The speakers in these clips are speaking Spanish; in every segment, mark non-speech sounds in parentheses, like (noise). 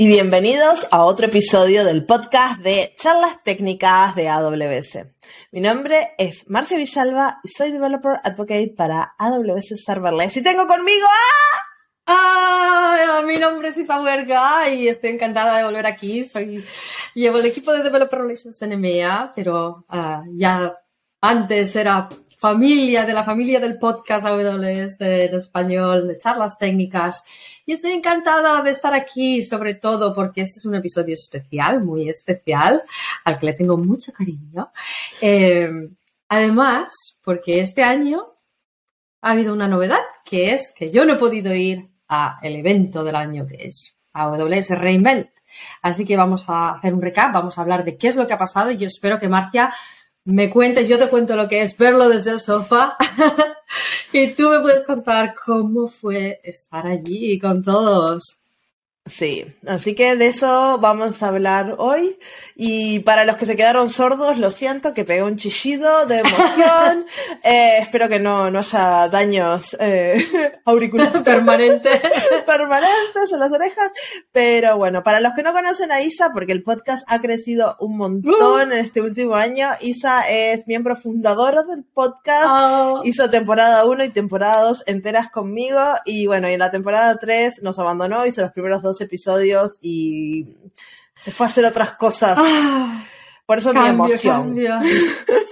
y bienvenidos a otro episodio del podcast de charlas técnicas de AWS. Mi nombre es Marcia Villalba y soy Developer Advocate para AWS Serverless y tengo conmigo a... Mi nombre es Isa y estoy encantada de volver aquí. Soy, llevo el equipo de Developer Relations en EMEA, pero uh, ya antes era familia de la familia del podcast AWS de, en español, de charlas técnicas y estoy encantada de estar aquí, sobre todo porque este es un episodio especial, muy especial, al que le tengo mucho cariño. Eh, además, porque este año ha habido una novedad, que es que yo no he podido ir a el evento del año que es AWS Reinvent. Así que vamos a hacer un recap, vamos a hablar de qué es lo que ha pasado y yo espero que Marcia me cuentes, yo te cuento lo que es verlo desde el sofá (laughs) y tú me puedes contar cómo fue estar allí con todos. Sí, así que de eso vamos a hablar hoy. Y para los que se quedaron sordos, lo siento, que pegué un chillido de emoción. (laughs) eh, espero que no, no haya daños eh, (laughs) auriculares permanentes. (laughs) permanentes en las orejas. Pero bueno, para los que no conocen a Isa, porque el podcast ha crecido un montón uh. en este último año, Isa es miembro fundadora del podcast. Oh. Hizo temporada 1 y temporada 2 enteras conmigo. Y bueno, y en la temporada 3 nos abandonó, hizo los primeros dos episodios y se fue a hacer otras cosas. Ah, Por eso cambio, mi emoción. Cambio.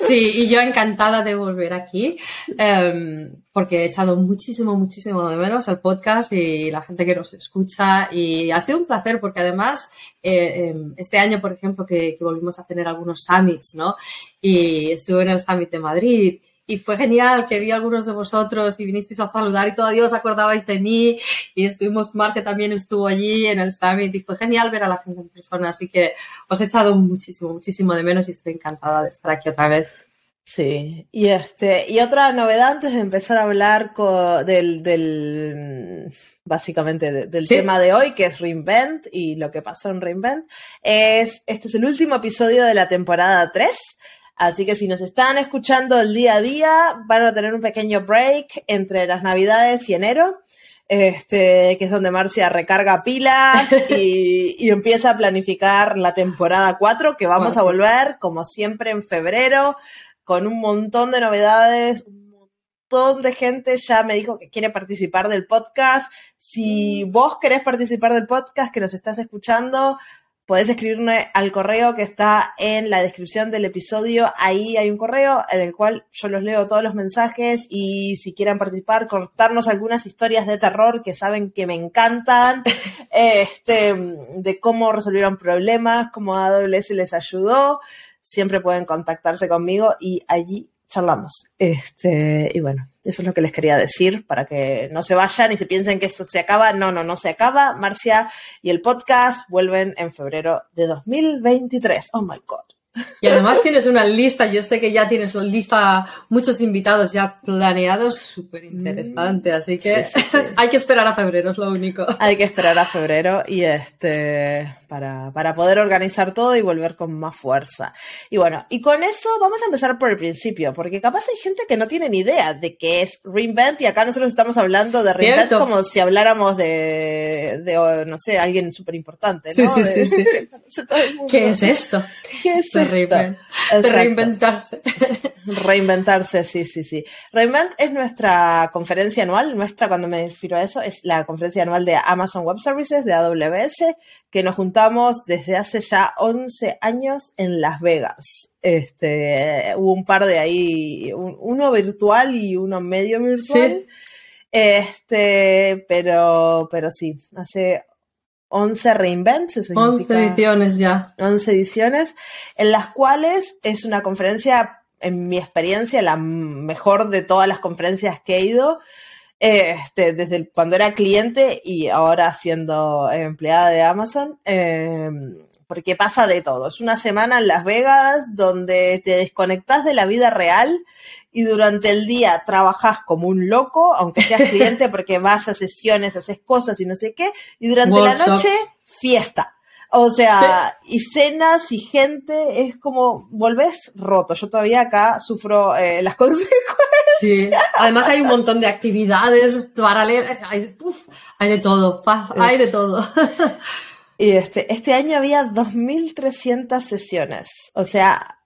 Sí, y yo encantada de volver aquí, um, porque he echado muchísimo, muchísimo de menos el podcast y la gente que nos escucha. Y ha sido un placer porque además, eh, este año, por ejemplo, que, que volvimos a tener algunos summits, ¿no? Y estuve en el Summit de Madrid y fue genial que vi a algunos de vosotros y vinisteis a saludar y todavía os acordabais de mí y estuvimos, Marque también estuvo allí en el Summit y fue genial ver a la gente en persona, así que os he echado muchísimo, muchísimo de menos y estoy encantada de estar aquí otra vez. Sí, y este, y otra novedad antes de empezar a hablar del, del básicamente de, del ¿Sí? tema de hoy, que es Reinvent y lo que pasó en Reinvent, es, este es el último episodio de la temporada 3. Así que si nos están escuchando el día a día, van a tener un pequeño break entre las navidades y enero, este, que es donde Marcia recarga pilas (laughs) y, y empieza a planificar la temporada 4, que vamos a volver, como siempre, en febrero, con un montón de novedades, un montón de gente ya me dijo que quiere participar del podcast. Si vos querés participar del podcast, que nos estás escuchando, podés escribirme al correo que está en la descripción del episodio. Ahí hay un correo en el cual yo los leo todos los mensajes y si quieren participar, cortarnos algunas historias de terror que saben que me encantan, (laughs) este, de cómo resolvieron problemas, cómo AWS les ayudó. Siempre pueden contactarse conmigo y allí charlamos. Este, y bueno, eso es lo que les quería decir para que no se vayan y se piensen que esto se acaba. No, no, no se acaba. Marcia y el podcast vuelven en febrero de 2023. Oh my God. Y además tienes una lista, yo sé que ya tienes una lista, muchos invitados ya planeados, súper interesante, así que Sí, sí, sí. (laughs) hay que esperar a febrero, es lo único. Hay que esperar a febrero y este para, para poder organizar todo y volver con más fuerza. Y bueno, y con eso vamos a empezar por el principio, porque capaz hay gente que no tiene ni idea de qué es Reinvent y acá nosotros estamos hablando de Reinvent Cierto. como si habláramos de, de no sé, alguien súper importante, Sí, ¿no? sí, sí, sí. (laughs) ¿Qué es esto? ¿Qué es esto? de reinventarse. (laughs) Reinventarse, sí, sí, sí. Reinvent es nuestra conferencia anual, nuestra, cuando me refiero a eso, es la conferencia anual de Amazon Web Services, de AWS, que nos juntamos desde hace ya 11 años en Las Vegas. Este, hubo un par de ahí, un- uno virtual y uno medio virtual. Sí. Este, pero, pero sí, hace 11 reinvents, eso 11 significa- ediciones ya. 11 ediciones, en las cuales es una conferencia, en mi experiencia, la mejor de todas las conferencias que he ido, eh, este, desde el- cuando era cliente y ahora siendo empleada de Amazon, eh, porque pasa de todo. Es una semana en Las Vegas donde te desconectas de la vida real y durante el día trabajas como un loco, aunque seas (laughs) cliente porque vas a sesiones, haces cosas y no sé qué, y durante la noche, fiesta. O sea, y cenas y gente, es como, volvés roto. Yo todavía acá sufro eh, las (laughs) consecuencias. Sí. Además hay un montón de actividades paralelas, hay, uf, hay de todo, hay de todo. (laughs) Y este, este año había 2.300 sesiones. O sea,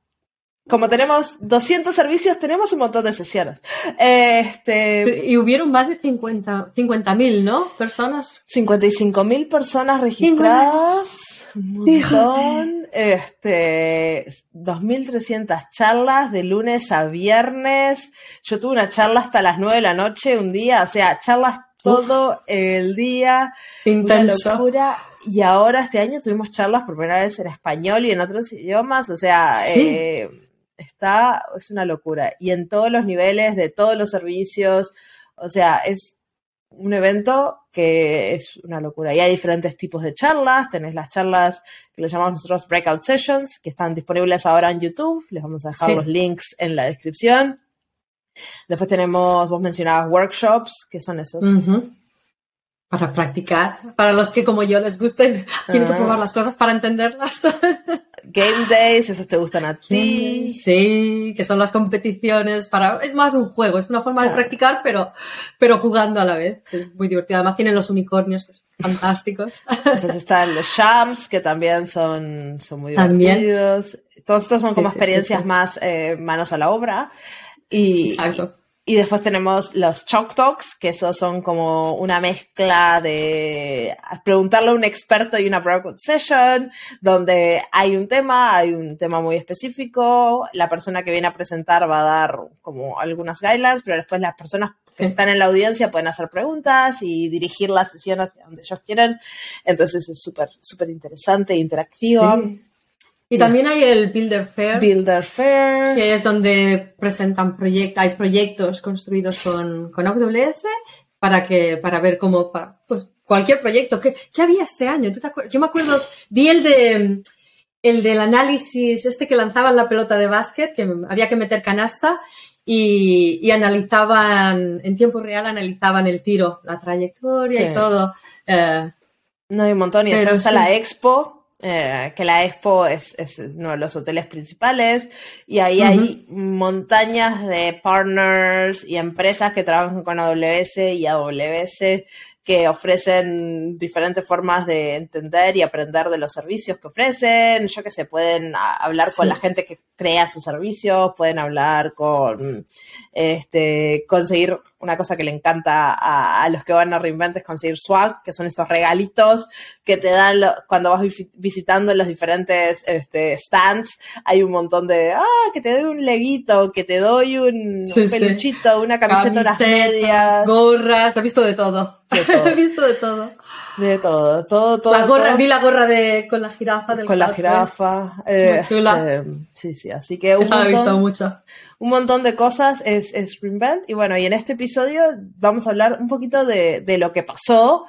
como tenemos 200 servicios, tenemos un montón de sesiones. Este, y hubieron más de 50 mil, ¿no? Personas. 55 mil personas registradas. Un montón. Este, 2.300 charlas de lunes a viernes. Yo tuve una charla hasta las 9 de la noche un día, o sea, charlas todo el día. Intenso. locura. Y ahora este año tuvimos charlas por primera vez en español y en otros idiomas, o sea, eh, está, es una locura. Y en todos los niveles, de todos los servicios, o sea, es un evento que es una locura. Y hay diferentes tipos de charlas. Tenés las charlas que le llamamos nosotros breakout sessions, que están disponibles ahora en YouTube. Les vamos a dejar los links en la descripción. Después tenemos, vos mencionabas workshops, que son esos para practicar. Para los que como yo les gusten, tienen que probar ah. las cosas para entenderlas. (laughs) Game days, esos te gustan a ti. Sí, que son las competiciones para, es más un juego, es una forma de practicar, pero, pero jugando a la vez. Es muy divertido. Además tienen los unicornios, que son (laughs) fantásticos. Pues están los shams, que también son, son muy divertidos. Todos estos son como experiencias más eh, manos a la obra. Y, Exacto. Y después tenemos los Chalk Talks, que esos son como una mezcla de preguntarle a un experto y una breakout session, donde hay un tema, hay un tema muy específico, la persona que viene a presentar va a dar como algunas guidelines, pero después las personas que están en la audiencia pueden hacer preguntas y dirigir la sesión hacia donde ellos quieren. Entonces es súper, súper interesante e interactivo. Y también hay el Builder Fair. Builder Fair. Que es donde presentan proyectos, hay proyectos construidos con, con AWS para que, para ver cómo, para, pues cualquier proyecto. ¿Qué, qué había este año? ¿Tú te Yo me acuerdo, vi el de, el del análisis, este que lanzaban la pelota de básquet, que había que meter canasta y, y analizaban, en tiempo real analizaban el tiro, la trayectoria y todo. Eh, no hay un montón. Y después está la expo, eh, que la Expo es, uno de los hoteles principales y ahí hay montañas de partners y empresas que trabajan con AWS y AWS que ofrecen diferentes formas de entender y aprender de los servicios que ofrecen. Yo que sé, pueden hablar con la gente que crea sus servicios, pueden hablar con, este, conseguir una cosa que le encanta a, los que van a Reinvent es conseguir swag, que son estos regalitos que te dan cuando vas visitando los diferentes este, stands. Hay un montón de, ah, que te doy un leguito, que te doy un, peluchito, una camiseta, unas medias. Gorras, he visto de todo. (laughs) he visto de todo. De todo, todo, todo. La gorra, vi la gorra de, con la jirafa del Con la jirafa. Eh, chula. Este, sí, sí, así que un montón, he visto mucho. Un montón de cosas es, es Spring Y bueno, y en este episodio vamos a hablar un poquito de, de lo que pasó.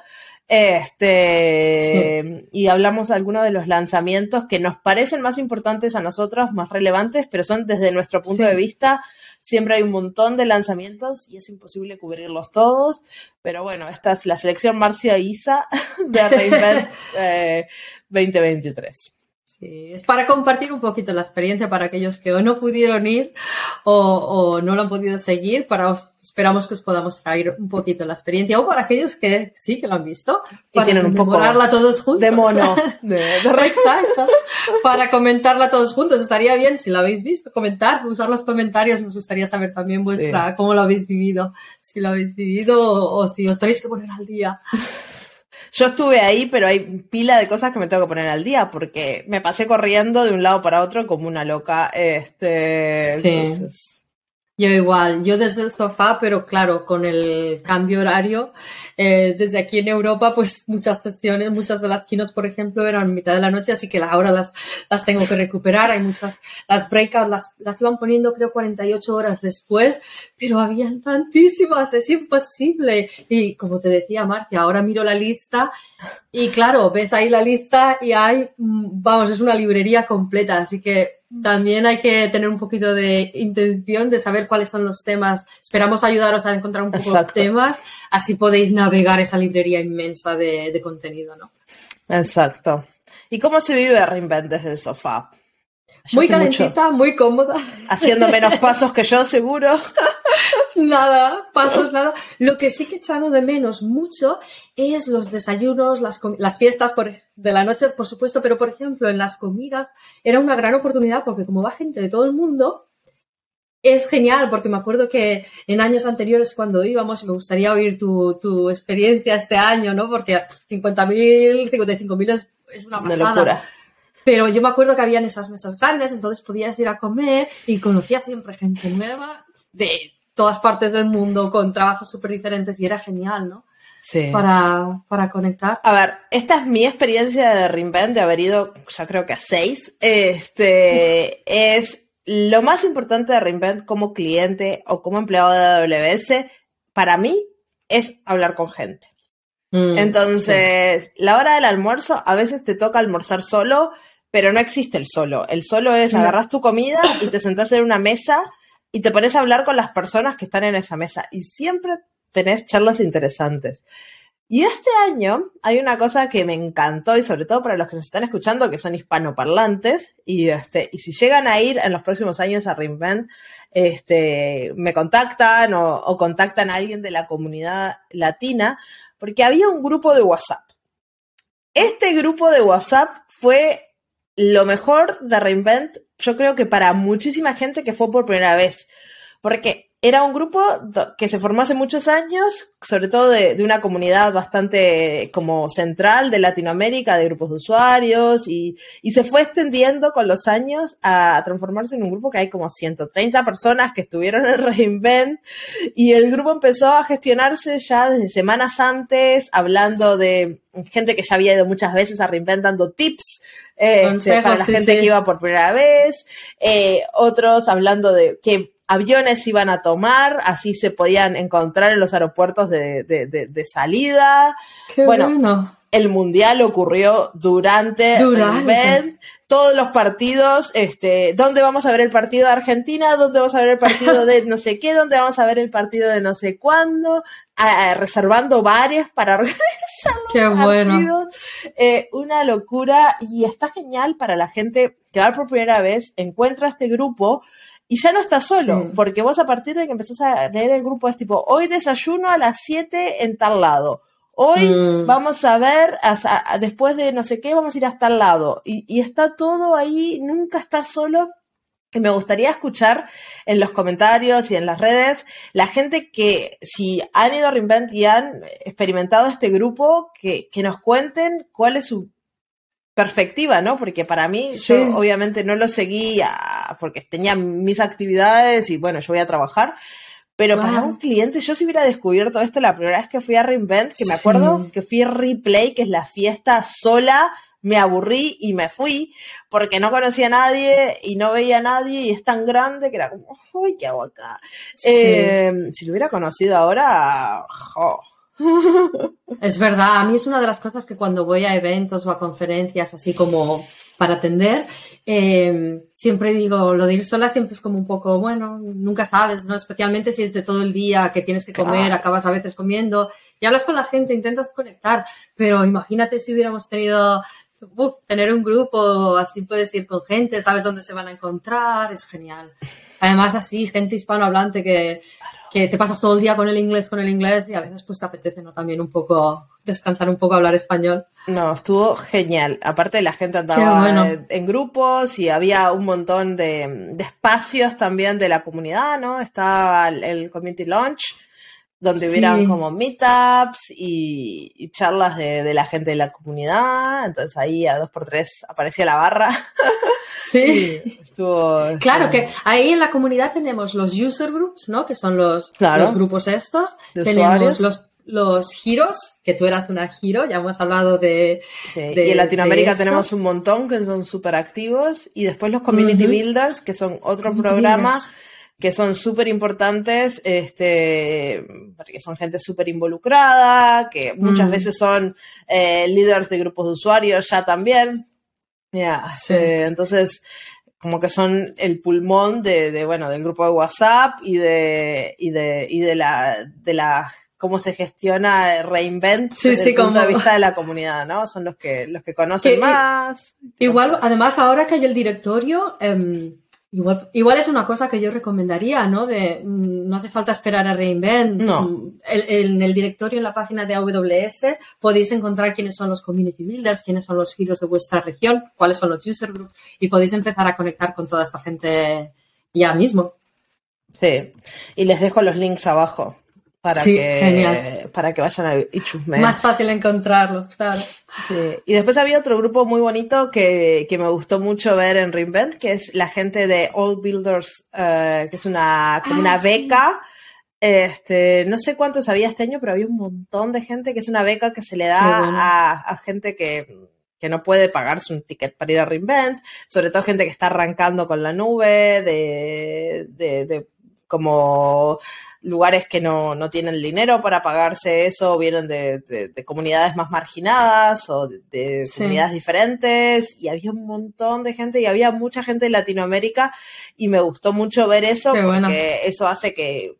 Este, y hablamos de algunos de los lanzamientos que nos parecen más importantes a nosotros, más relevantes, pero son desde nuestro punto de vista Siempre hay un montón de lanzamientos y es imposible cubrirlos todos. Pero bueno, esta es la selección Marcia Isa de Reinvent (laughs) 2023. Sí, es para compartir un poquito la experiencia para aquellos que o no pudieron ir o, no lo han podido seguir. Para esperamos que os podamos traer un poquito la experiencia o para aquellos que sí que lo han visto. Para y tienen un poco todos juntos. de mono. (laughs) Exacto. Para comentarla todos juntos. Estaría bien si lo habéis visto, comentar, usar los comentarios. Nos gustaría saber también vuestra, cómo lo habéis vivido. Si lo habéis vivido o, o si os tenéis que poner al día. (laughs) Yo estuve ahí, pero hay pila de cosas que me tengo que poner al día porque me pasé corriendo de un lado para otro como una loca. Este, sí. Yo igual, yo desde el sofá, pero claro, con el cambio horario, eh, desde aquí en Europa, pues muchas sesiones, muchas de las keynotes, por ejemplo, eran mitad de la noche, así que ahora las, las tengo que recuperar. Hay muchas, las breakouts las, las iban poniendo creo 48 horas después, pero habían tantísimas, es imposible. Y como te decía Marcia, ahora miro la lista y claro, ves ahí la lista y hay, mm, vamos, es una librería completa, así que también hay que tener un poquito de intención de saber cuáles son los temas. Esperamos ayudaros a encontrar un poco de temas, así podéis navegar esa librería inmensa de, contenido, ¿no? Exacto. ¿Y cómo se vive Reinvent desde el sofá? Muy calentita, muy cómoda. Haciendo menos (laughs) pasos que yo, seguro. nada, pasos, nada. Lo que sí que he echado de menos mucho es los desayunos, las, las fiestas por, de la noche, por supuesto, pero por ejemplo, en las comidas era una gran oportunidad porque como va gente de todo el mundo, es genial porque me acuerdo que en años anteriores cuando íbamos, me gustaría oír tu, tu experiencia este año, ¿no? Porque 50.000, 55.000 es, es una pasada. Una locura. Pero yo me acuerdo que habían esas mesas grandes, entonces podías ir a comer y conocías siempre gente nueva de todas partes del mundo con trabajos súper diferentes y era genial, ¿no? Sí. Para, para, conectar. A ver, esta es mi experiencia de Reinvent, de haber ido, ya creo que a seis. Este, es lo más importante de Reinvent como cliente o como empleado de AWS, para mí, es hablar con gente. Mm, Entonces, la hora del almuerzo, a veces te toca almorzar solo pero no existe el solo. El solo es agarras tu comida y te sentás en una mesa y te pones a hablar con las personas que están en esa mesa y siempre tenés charlas interesantes. Y este año hay una cosa que me encantó y sobre todo para los que nos están escuchando que son hispanoparlantes y este y si llegan a ir en los próximos años a Reinvent, este me contactan o, o contactan a alguien de la comunidad latina porque había un grupo de WhatsApp. Este grupo de WhatsApp fue lo mejor de Reinvent, yo creo que para muchísima gente que fue por primera vez, porque era un grupo que se formó hace muchos años, sobre todo de, una comunidad bastante como central de Latinoamérica, de grupos de usuarios, y, se fue extendiendo con los años a, transformarse en un grupo que hay como 130 personas que estuvieron en (laughs) Reinvent, y el grupo empezó a gestionarse ya desde semanas antes, hablando de gente que ya había ido muchas veces a Reinvent dando tips este, para la gente que iba por primera vez, eh, otros hablando de que aviones iban a tomar, así se podían encontrar en los aeropuertos de, de, salida. bueno, el mundial ocurrió durante, el event, todos los partidos, este, ¿dónde vamos a ver el partido de Argentina? ¿Dónde vamos a ver el partido de (laughs) no sé qué? ¿Dónde vamos a ver el partido de no sé cuándo? reservando varias para (laughs) organizar los qué bueno. Eh, una locura y está genial para la gente que va por primera vez, encuentra este grupo y ya no estás solo, porque vos a partir de que empezás a leer el grupo es tipo, hoy desayuno a las 7 en tal lado. Hoy mm. vamos a ver, después de no sé qué, vamos a ir hasta el lado. Y, y está todo ahí, nunca estás solo. Que me gustaría escuchar en los comentarios y en las redes la gente que, si han ido a Reinvent y han experimentado este grupo, que, que nos cuenten cuál es su perspectiva, ¿no? Porque para mí, yo obviamente no lo seguía porque tenía mis actividades y bueno, yo voy a trabajar, pero para un cliente, yo si hubiera descubierto esto la primera vez que fui a Reinvent, que me acuerdo que fui a Replay, que es la fiesta sola, me aburrí y me fui porque no conocía a nadie y no veía a nadie y es tan grande que era como, uy, ¿qué hago acá? Em, si lo hubiera conocido ahora, Es verdad, a mí es una de las cosas que cuando voy a eventos o a conferencias así como para atender, em, siempre digo, lo de ir sola siempre es como un poco, bueno, nunca sabes, ¿no? Especialmente si es de todo el día que tienes que comer, acabas a veces comiendo y hablas con la gente, intentas conectar, pero imagínate si hubiéramos tenido, tener un grupo, así puedes ir con gente, sabes dónde se van a encontrar, es genial. Además así, gente hispanohablante que, que te pasas todo el día con el inglés, con el inglés y a veces pues te apetece, ¿no? También un poco descansar un poco, hablar español. No, estuvo genial. Aparte la gente andaba en, grupos y había un montón de, espacios también de la comunidad, ¿no? Estaba el, Community Launch, donde hubieran como meetups y, charlas de, de, la gente de la comunidad. Entonces ahí a dos por tres aparecía la barra. (laughs) Sí. (laughs) Estuvo, claro que ahí en la comunidad tenemos los user groups, ¿no? Que son los, los grupos estos. tenemos los los giros, que tú eras una giro, ya hemos hablado de... y en Latinoamérica tenemos un montón que son súper activos y después los community builders, que son otro programa que son súper importantes, este, porque son gente súper involucrada, que muchas mm. veces son eh, líderes de grupos de usuarios ya también. Ya, entonces, como que son el pulmón de, de, bueno, del grupo de WhatsApp y de, y de, y de la, de la cómo se gestiona Reinvent Sí, desde sí, el punto como- de vista de la comunidad, ¿no? Son los que, los que conocen Que- más. Igual, además, ahora que hay el directorio, em, igual, igual es una cosa que yo recomendaría, ¿no? De mm, no hace falta esperar a Reinvent. No. Mm, el- en el directorio, en la página de AWS, podéis encontrar quiénes son los community builders, quiénes son los giros de vuestra región, cuáles son los user groups, y podéis empezar a conectar con toda esta gente ya mismo. Sí. Y les dejo los links abajo para Sí, que genial. para que vayan a y. Más fácil encontrarlo, claro. Sí. Y después había otro grupo muy bonito que, que me gustó mucho ver en Reinvent, que es la gente de All Builders, eh, que es una, como Ah, una sí. beca. Este, no sé cuántos había este año, pero había un montón de gente que es una beca que se le da bueno. a, a gente que, que no puede pagarse un ticket para ir a Reinvent, sobre todo gente que está arrancando con la nube, de, de, de como lugares que no, no tienen dinero para pagarse eso, vienen de, de- de comunidades más marginadas o de, de Sí. comunidades diferentes, y había un montón de gente, y había mucha gente de Latinoamérica, y me gustó mucho ver eso, Qué porque bueno. eso hace que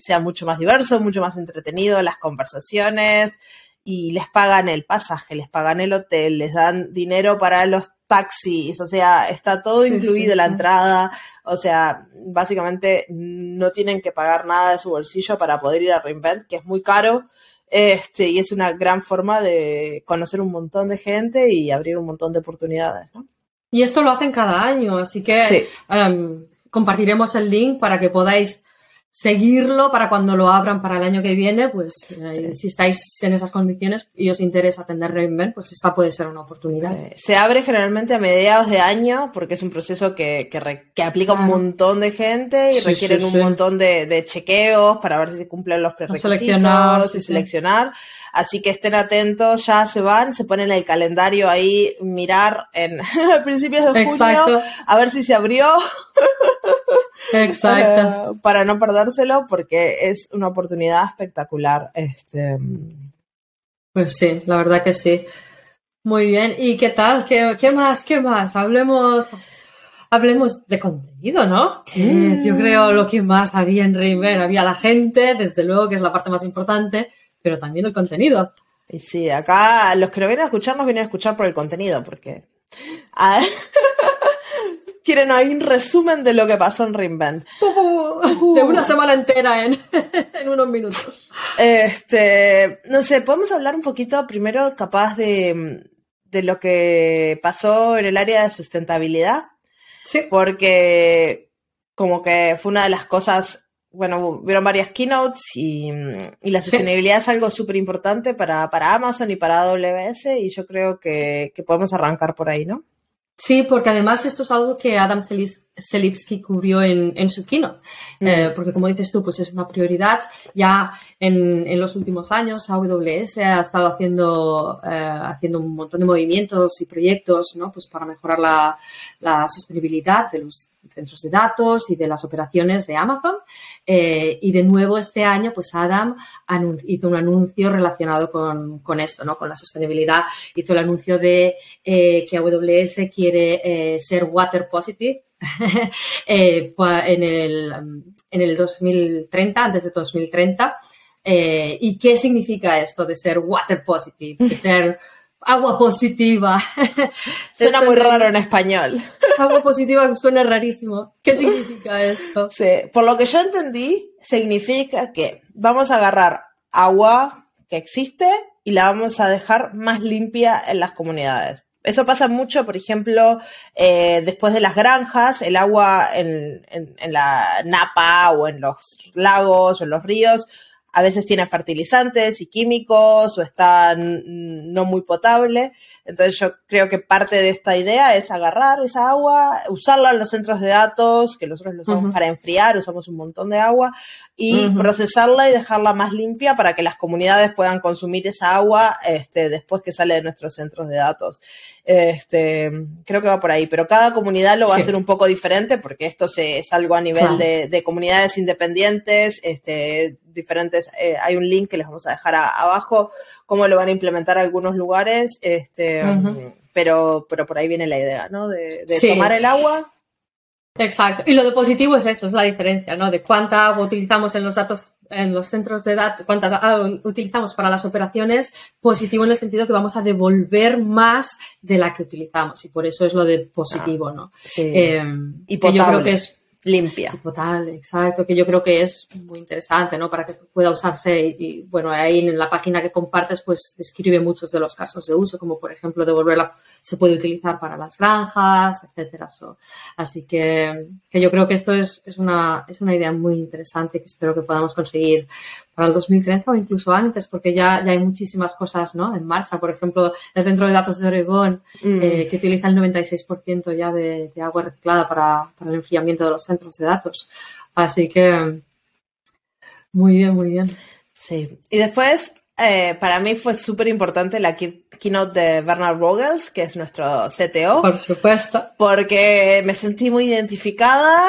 sea mucho más diverso, mucho más entretenido las conversaciones, y les pagan el pasaje, les pagan el hotel, les dan dinero para los taxis, o sea, está todo Sí, incluido sí, la entrada, o sea, básicamente no tienen que pagar nada de su bolsillo para poder ir a Reinvent, que es muy caro, este, y es una gran forma de conocer un montón de gente y abrir un montón de oportunidades, ¿no? Y esto lo hacen cada año, así que Sí. em, compartiremos el link para que podáis seguirlo para cuando lo abran para el año que viene, pues eh, si estáis en esas condiciones y os interesa atender Reinvent, pues esta puede ser una oportunidad. Se, se abre generalmente a mediados de año porque es un proceso que, que, re- que aplica un montón de gente y Sí, requieren un montón de, de chequeos para ver si se cumplen los prerequisitos seleccionar, y seleccionar. Así que estén atentos, ya se van, se ponen el calendario ahí, mirar en (laughs) principios de junio, Exacto, a ver si se abrió exacto. (laughs) eh, para no perdérselo porque es una oportunidad espectacular. Este, Pues sí, la verdad que sí. Muy bien. ¿Y qué tal? ¿Qué, qué más? ¿Qué más? Hablemos, hablemos de contenido, ¿no? Que es, yo creo, lo que más había en Reinvent. Había la gente, desde luego, que es la parte más importante, pero también el contenido. Y sí, acá los que lo vienen a escuchar nos vienen a escuchar por el contenido, porque (laughs) quieren oír un resumen de lo que pasó en Reinvent. De una semana entera en, (laughs) en unos minutos. Este, no sé, podemos hablar un poquito primero capaz de, de lo que pasó en el área de sustentabilidad, Sí. porque como que fue una de las cosas, bueno, vieron varias keynotes y, y la Sí. sostenibilidad es algo súper importante para, para Amazon y para AWS y yo creo que, que podemos arrancar por ahí, ¿no? Sí, porque además esto es algo que Adam Selipsky cubrió en, en su keynote. Eh, porque como dices tú, pues es una prioridad. Ya en, en los últimos años AWS ha estado haciendo, eh, haciendo un montón de movimientos y proyectos ¿no? pues para mejorar la, la sostenibilidad de los centros de datos y de las operaciones de Amazon. Eh, y de nuevo este año, pues Adam hizo un anuncio relacionado con, con eso, ¿no? con la sostenibilidad. Hizo el anuncio de eh, que AWS quiere eh, ser water positive (laughs) en, el, en el 2030, antes de 2030. Eh, ¿Y qué significa esto de ser water positive? De ser agua positiva. (laughs) Suena muy no- raro en español. (laughs) Agua positiva suena rarísimo. ¿Qué significa esto? Sí, por lo que yo entendí, significa que vamos a agarrar agua que existe y la vamos a dejar más limpia en las comunidades. Eso pasa mucho, por ejemplo, eh, después de las granjas, el agua en, en- en la napa o en los lagos o en los ríos a veces tiene fertilizantes y químicos o está no muy potable. Entonces yo creo que parte de esta idea es agarrar esa agua, usarla en los centros de datos, que nosotros lo usamos para enfriar, usamos un montón de agua, y procesarla y dejarla más limpia para que las comunidades puedan consumir esa agua este, después que sale de nuestros centros de datos. Este, creo que va por ahí, pero cada comunidad lo va Sí. a hacer un poco diferente porque esto se, es algo a nivel Claro. de, de comunidades independientes, este, diferentes, eh, hay un link que les vamos a dejar a- abajo, cómo lo van a implementar algunos lugares, este, pero, pero por ahí viene la idea, ¿no? De, de Sí. tomar el agua. Exacto. Y lo de positivo es eso, es la diferencia, ¿no? De cuánta agua utilizamos en los datos, en los centros de datos, cuánta agua utilizamos para las operaciones, positivo en el sentido que vamos a devolver más de la que utilizamos. Y por eso es lo de positivo, ¿no? Sí. Eh, Y que yo creo que es Limpia. Total, exacto, que yo creo que es muy interesante, ¿no? Para que pueda usarse y, bueno, ahí en la página que compartes, pues describe muchos de los casos de uso, como por ejemplo devolverla se puede utilizar para las granjas, etcétera. So, así que, que yo creo que esto es, es, una, es una idea muy interesante que espero que podamos conseguir para el 2030 o incluso antes, porque ya, ya hay muchísimas cosas, ¿no? En marcha, por ejemplo, el Centro de Datos de Oregón, Mm. eh, que utiliza el 96% ya de, de agua reciclada para, para el enfriamiento de los centros de datos. Así que, muy bien, muy bien. Sí. Y después, eh, para mí fue súper importante la keynote de Bernard Rogels, que es nuestro CTO, Por supuesto. porque me sentí muy identificada,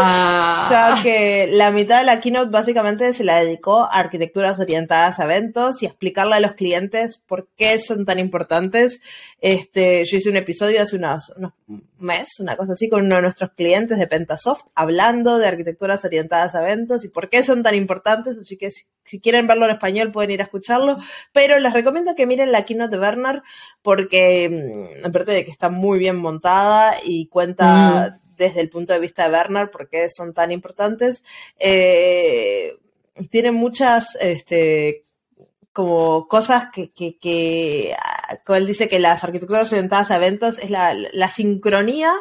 Ah, (laughs) ya que la mitad de la keynote básicamente se la dedicó a arquitecturas orientadas a eventos y a explicarle a los clientes por qué son tan importantes. Este, yo hice un episodio hace unos, unos meses, una cosa así, con uno de nuestros clientes de Pentasoft, hablando de arquitecturas orientadas a eventos y por qué son tan importantes. Así que si, si quieren verlo en español pueden ir a escucharlo, pero les recomiendo que miren la keynote de Bernard porque, mm, aparte de que está muy bien montada y cuenta desde el punto de vista de Bernard por qué son tan importantes, eh, tiene muchas, este, como cosas que, que, que, ah, como él dice que las arquitecturas orientadas a eventos es la, la sincronía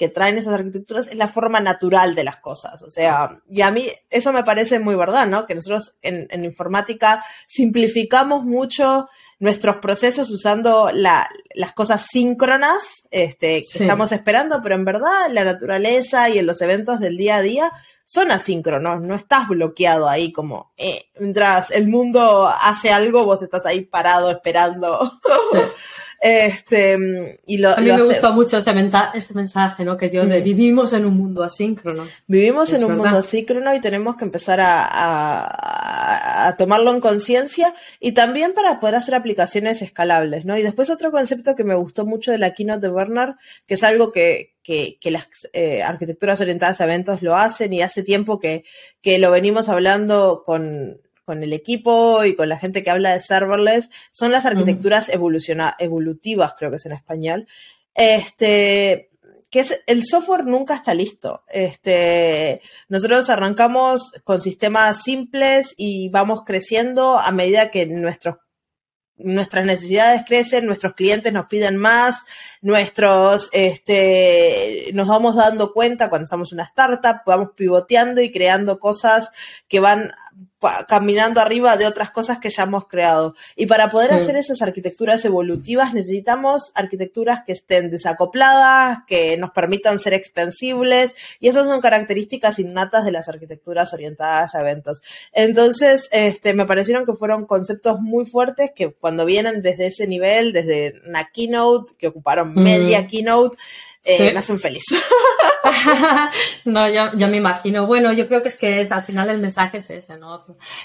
que traen esas arquitecturas es la forma natural de las cosas. O sea, y a mí eso me parece muy verdad, ¿no? Que nosotros en, en informática simplificamos mucho nuestros procesos usando la, las cosas síncronas este, que Sí. estamos esperando, pero en verdad la naturaleza y en los eventos del día a día son asíncronos, no estás bloqueado ahí como eh, mientras el mundo hace algo, vos estás ahí parado esperando. sí. (laughs) este, y lo, A mí lo me hace- gustó mucho ese, mensaje, ¿no? Que dio de Mm. vivimos en un mundo asíncrono. Vivimos Es en un verdad. mundo asíncrono y tenemos que empezar a, a- a tomarlo en conciencia y también para poder hacer aplicaciones escalables, ¿no? Y después otro concepto que me gustó mucho de la keynote de Bernard, que es algo que, que, que las eh, arquitecturas orientadas a eventos lo hacen y hace tiempo que, que lo venimos hablando con, con el equipo y con la gente que habla de serverless, son las arquitecturas evoluciona- evolutivas, creo que es en español. Este, que es el software nunca está listo. Este, nosotros arrancamos con sistemas simples y vamos creciendo a medida que nuestros nuestras necesidades crecen, nuestros clientes nos piden más, nuestros, este, nos vamos dando cuenta cuando estamos en una startup, vamos pivoteando y creando cosas que van caminando arriba de otras cosas que ya hemos creado. Y para poder Sí. hacer esas arquitecturas evolutivas necesitamos arquitecturas que estén desacopladas, que nos permitan ser extensibles, y esas son características innatas de las arquitecturas orientadas a eventos. Entonces, este, me parecieron que fueron conceptos muy fuertes que cuando vienen desde ese nivel, desde una keynote, que ocuparon Mm. media keynote, eh, Sí. me hacen feliz. (laughs) (laughs) no, ya, ya me imagino. Bueno, yo creo que es que es, al final el mensaje es ese, ¿no?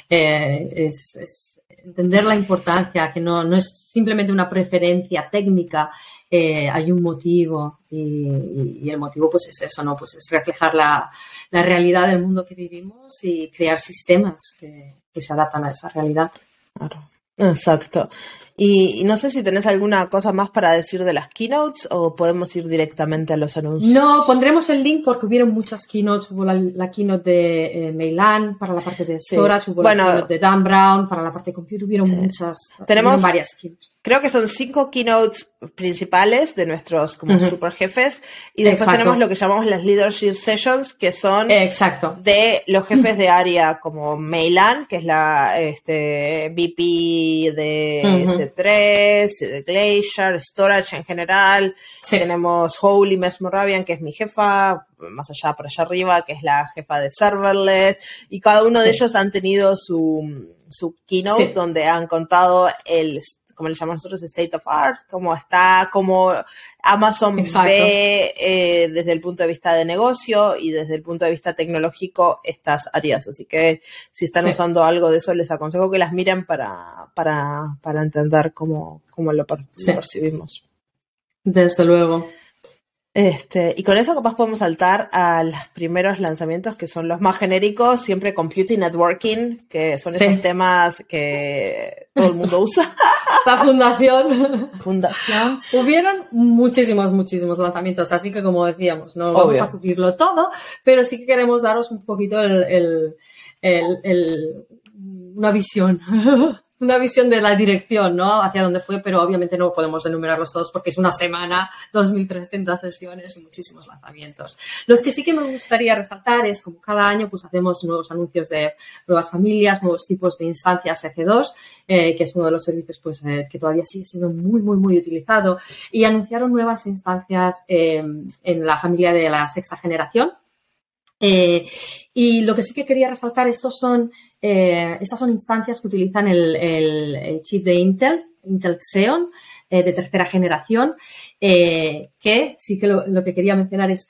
Eh, es, es entender la importancia, que no, no es simplemente una preferencia técnica, eh, hay un motivo y, y- y el motivo pues es eso, ¿no? Pues es reflejar la, la realidad del mundo que vivimos y crear sistemas que, que se adaptan a esa realidad. Claro. Exacto. Y, y no sé si tenés alguna cosa más para decir de las keynotes o podemos ir directamente a los anuncios. No, pondremos el link porque hubieron muchas keynotes. Hubo la, la keynote de eh, Meilan para la parte de Sí. storage, hubo Bueno. la keynote de Dan Brown para la parte de compute. Hubieron Sí. muchas, Tenemos- hubieron varias keynotes. Creo que son cinco keynotes principales de nuestros como Ujú. super jefes y después Exacto. tenemos lo que llamamos las leadership sessions que son Exacto. de los jefes de área como Meilan, que es la este, VP de Ujú. S3, de Glacier, Storage en general. Sí. Tenemos Holy Mesmorabian, que es mi jefa, más allá por allá arriba, que es la jefa de Serverless. Y cada uno de ellos han tenido su, su keynote Sí. donde han contado el como le llamamos nosotros, State of Art, cómo está, cómo Amazon Exacto. ve eh, desde el punto de vista de negocio y desde el punto de vista tecnológico estas áreas. Así que si están Sí. usando algo de eso, les aconsejo que las miren para, para, para entender cómo, cómo lo, per- Sí. lo percibimos. Desde luego. Este, y con eso capaz podemos saltar a los primeros lanzamientos que son los más genéricos, siempre Computing Networking, que son esos temas que todo el mundo usa. (laughs) La fundación. Fundación. Hubieron muchísimos, muchísimos lanzamientos, así que como decíamos, no vamos a cubrirlo todo, pero sí que queremos daros un poquito el, una visión (laughs) una visión de la dirección, ¿no? Hacia dónde fue, pero obviamente no podemos enumerarlos todos porque es una semana, (laughs) 2.300 sesiones y muchísimos lanzamientos. Los que sí que me gustaría resaltar es, como cada año, pues hacemos nuevos anuncios de nuevas familias, nuevos tipos de instancias EC2, eh, que es uno de los servicios pues, eh, que todavía sigue siendo muy, muy, muy utilizado, y anunciaron nuevas instancias eh, en la familia de la sexta generación, eh, y lo que sí que quería resaltar, estos son, eh, estas son instancias que utilizan el, chip de Intel, Intel Xeon, eh, de tercera generación, que sí que lo, que quería mencionar es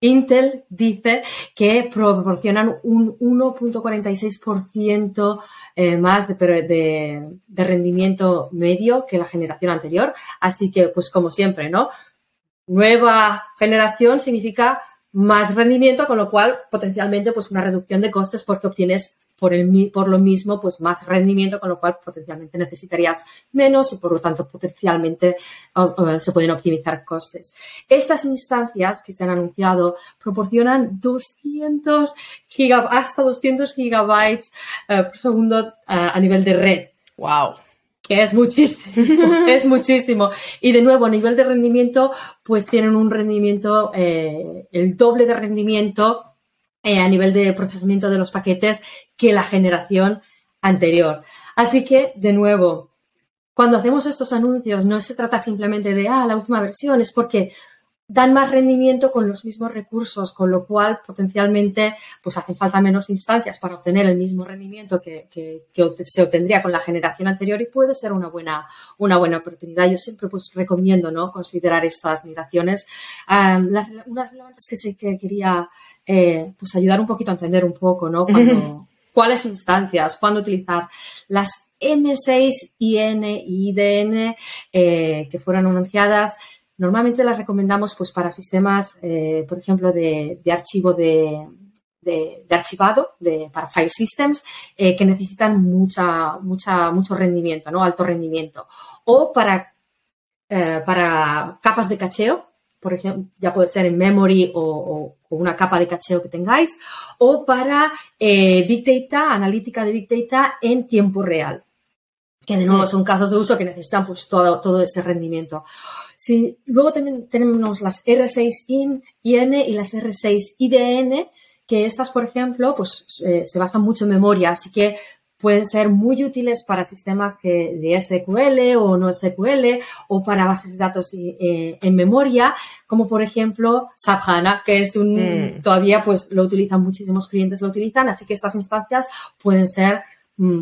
Intel dice que proporcionan un 1.46% más de, de, de, rendimiento medio que la generación anterior. Así que, pues como siempre, ¿no? Nueva generación significa más rendimiento, con lo cual potencialmente pues una reducción de costes porque obtienes por, el, por lo mismo pues más rendimiento, con lo cual potencialmente necesitarías menos y por lo tanto potencialmente se pueden optimizar costes. Estas instancias que se han anunciado proporcionan 200 hasta 200 gigabytes eh, por segundo eh, a nivel de red. Wow que es muchísimo, (laughs) es muchísimo. Y de nuevo, a nivel de rendimiento, pues tienen un rendimiento, eh, el doble de rendimiento eh, a nivel de procesamiento de los paquetes que la generación anterior. Así que, de nuevo, cuando hacemos estos anuncios, no se trata simplemente de, ah, la última versión, es porque dan más rendimiento con los mismos recursos, con lo cual potencialmente pues hacen falta menos instancias para obtener el mismo rendimiento que, se obtendría con la generación anterior y puede ser una buena, una buena oportunidad. Yo siempre pues recomiendo ¿no? considerar estas migraciones. las, unas relevantes que sí que quería eh, pues ayudar un poquito a entender un poco ¿no? (laughs) cuáles instancias, cuándo utilizar las M6, IN y IDN eh, que fueron anunciadas Normalmente las recomendamos pues, para sistemas, eh, por ejemplo, de, archivo de, archivado, de, para file systems, eh, que necesitan mucha, mucha, mucho rendimiento, ¿no? alto rendimiento. O para, eh, para capas de cacheo, por ejemplo, ya puede ser en memory o, una capa de cacheo que tengáis, o para Big Data, analítica de Big Data en tiempo real, que de nuevo son casos de uso que necesitan pues, todo, todo ese rendimiento. Sí, luego también tenemos las R6IN, IN y las R6IDN, que estas, por ejemplo, pues eh, se basan mucho en memoria, así que pueden ser muy útiles para sistemas que de SQL o no SQL o para bases de datos eh, en memoria, como por ejemplo SAP HANA, que es un, mm. todavía pues lo utilizan muchísimos clientes, lo utilizan, así que estas instancias pueden ser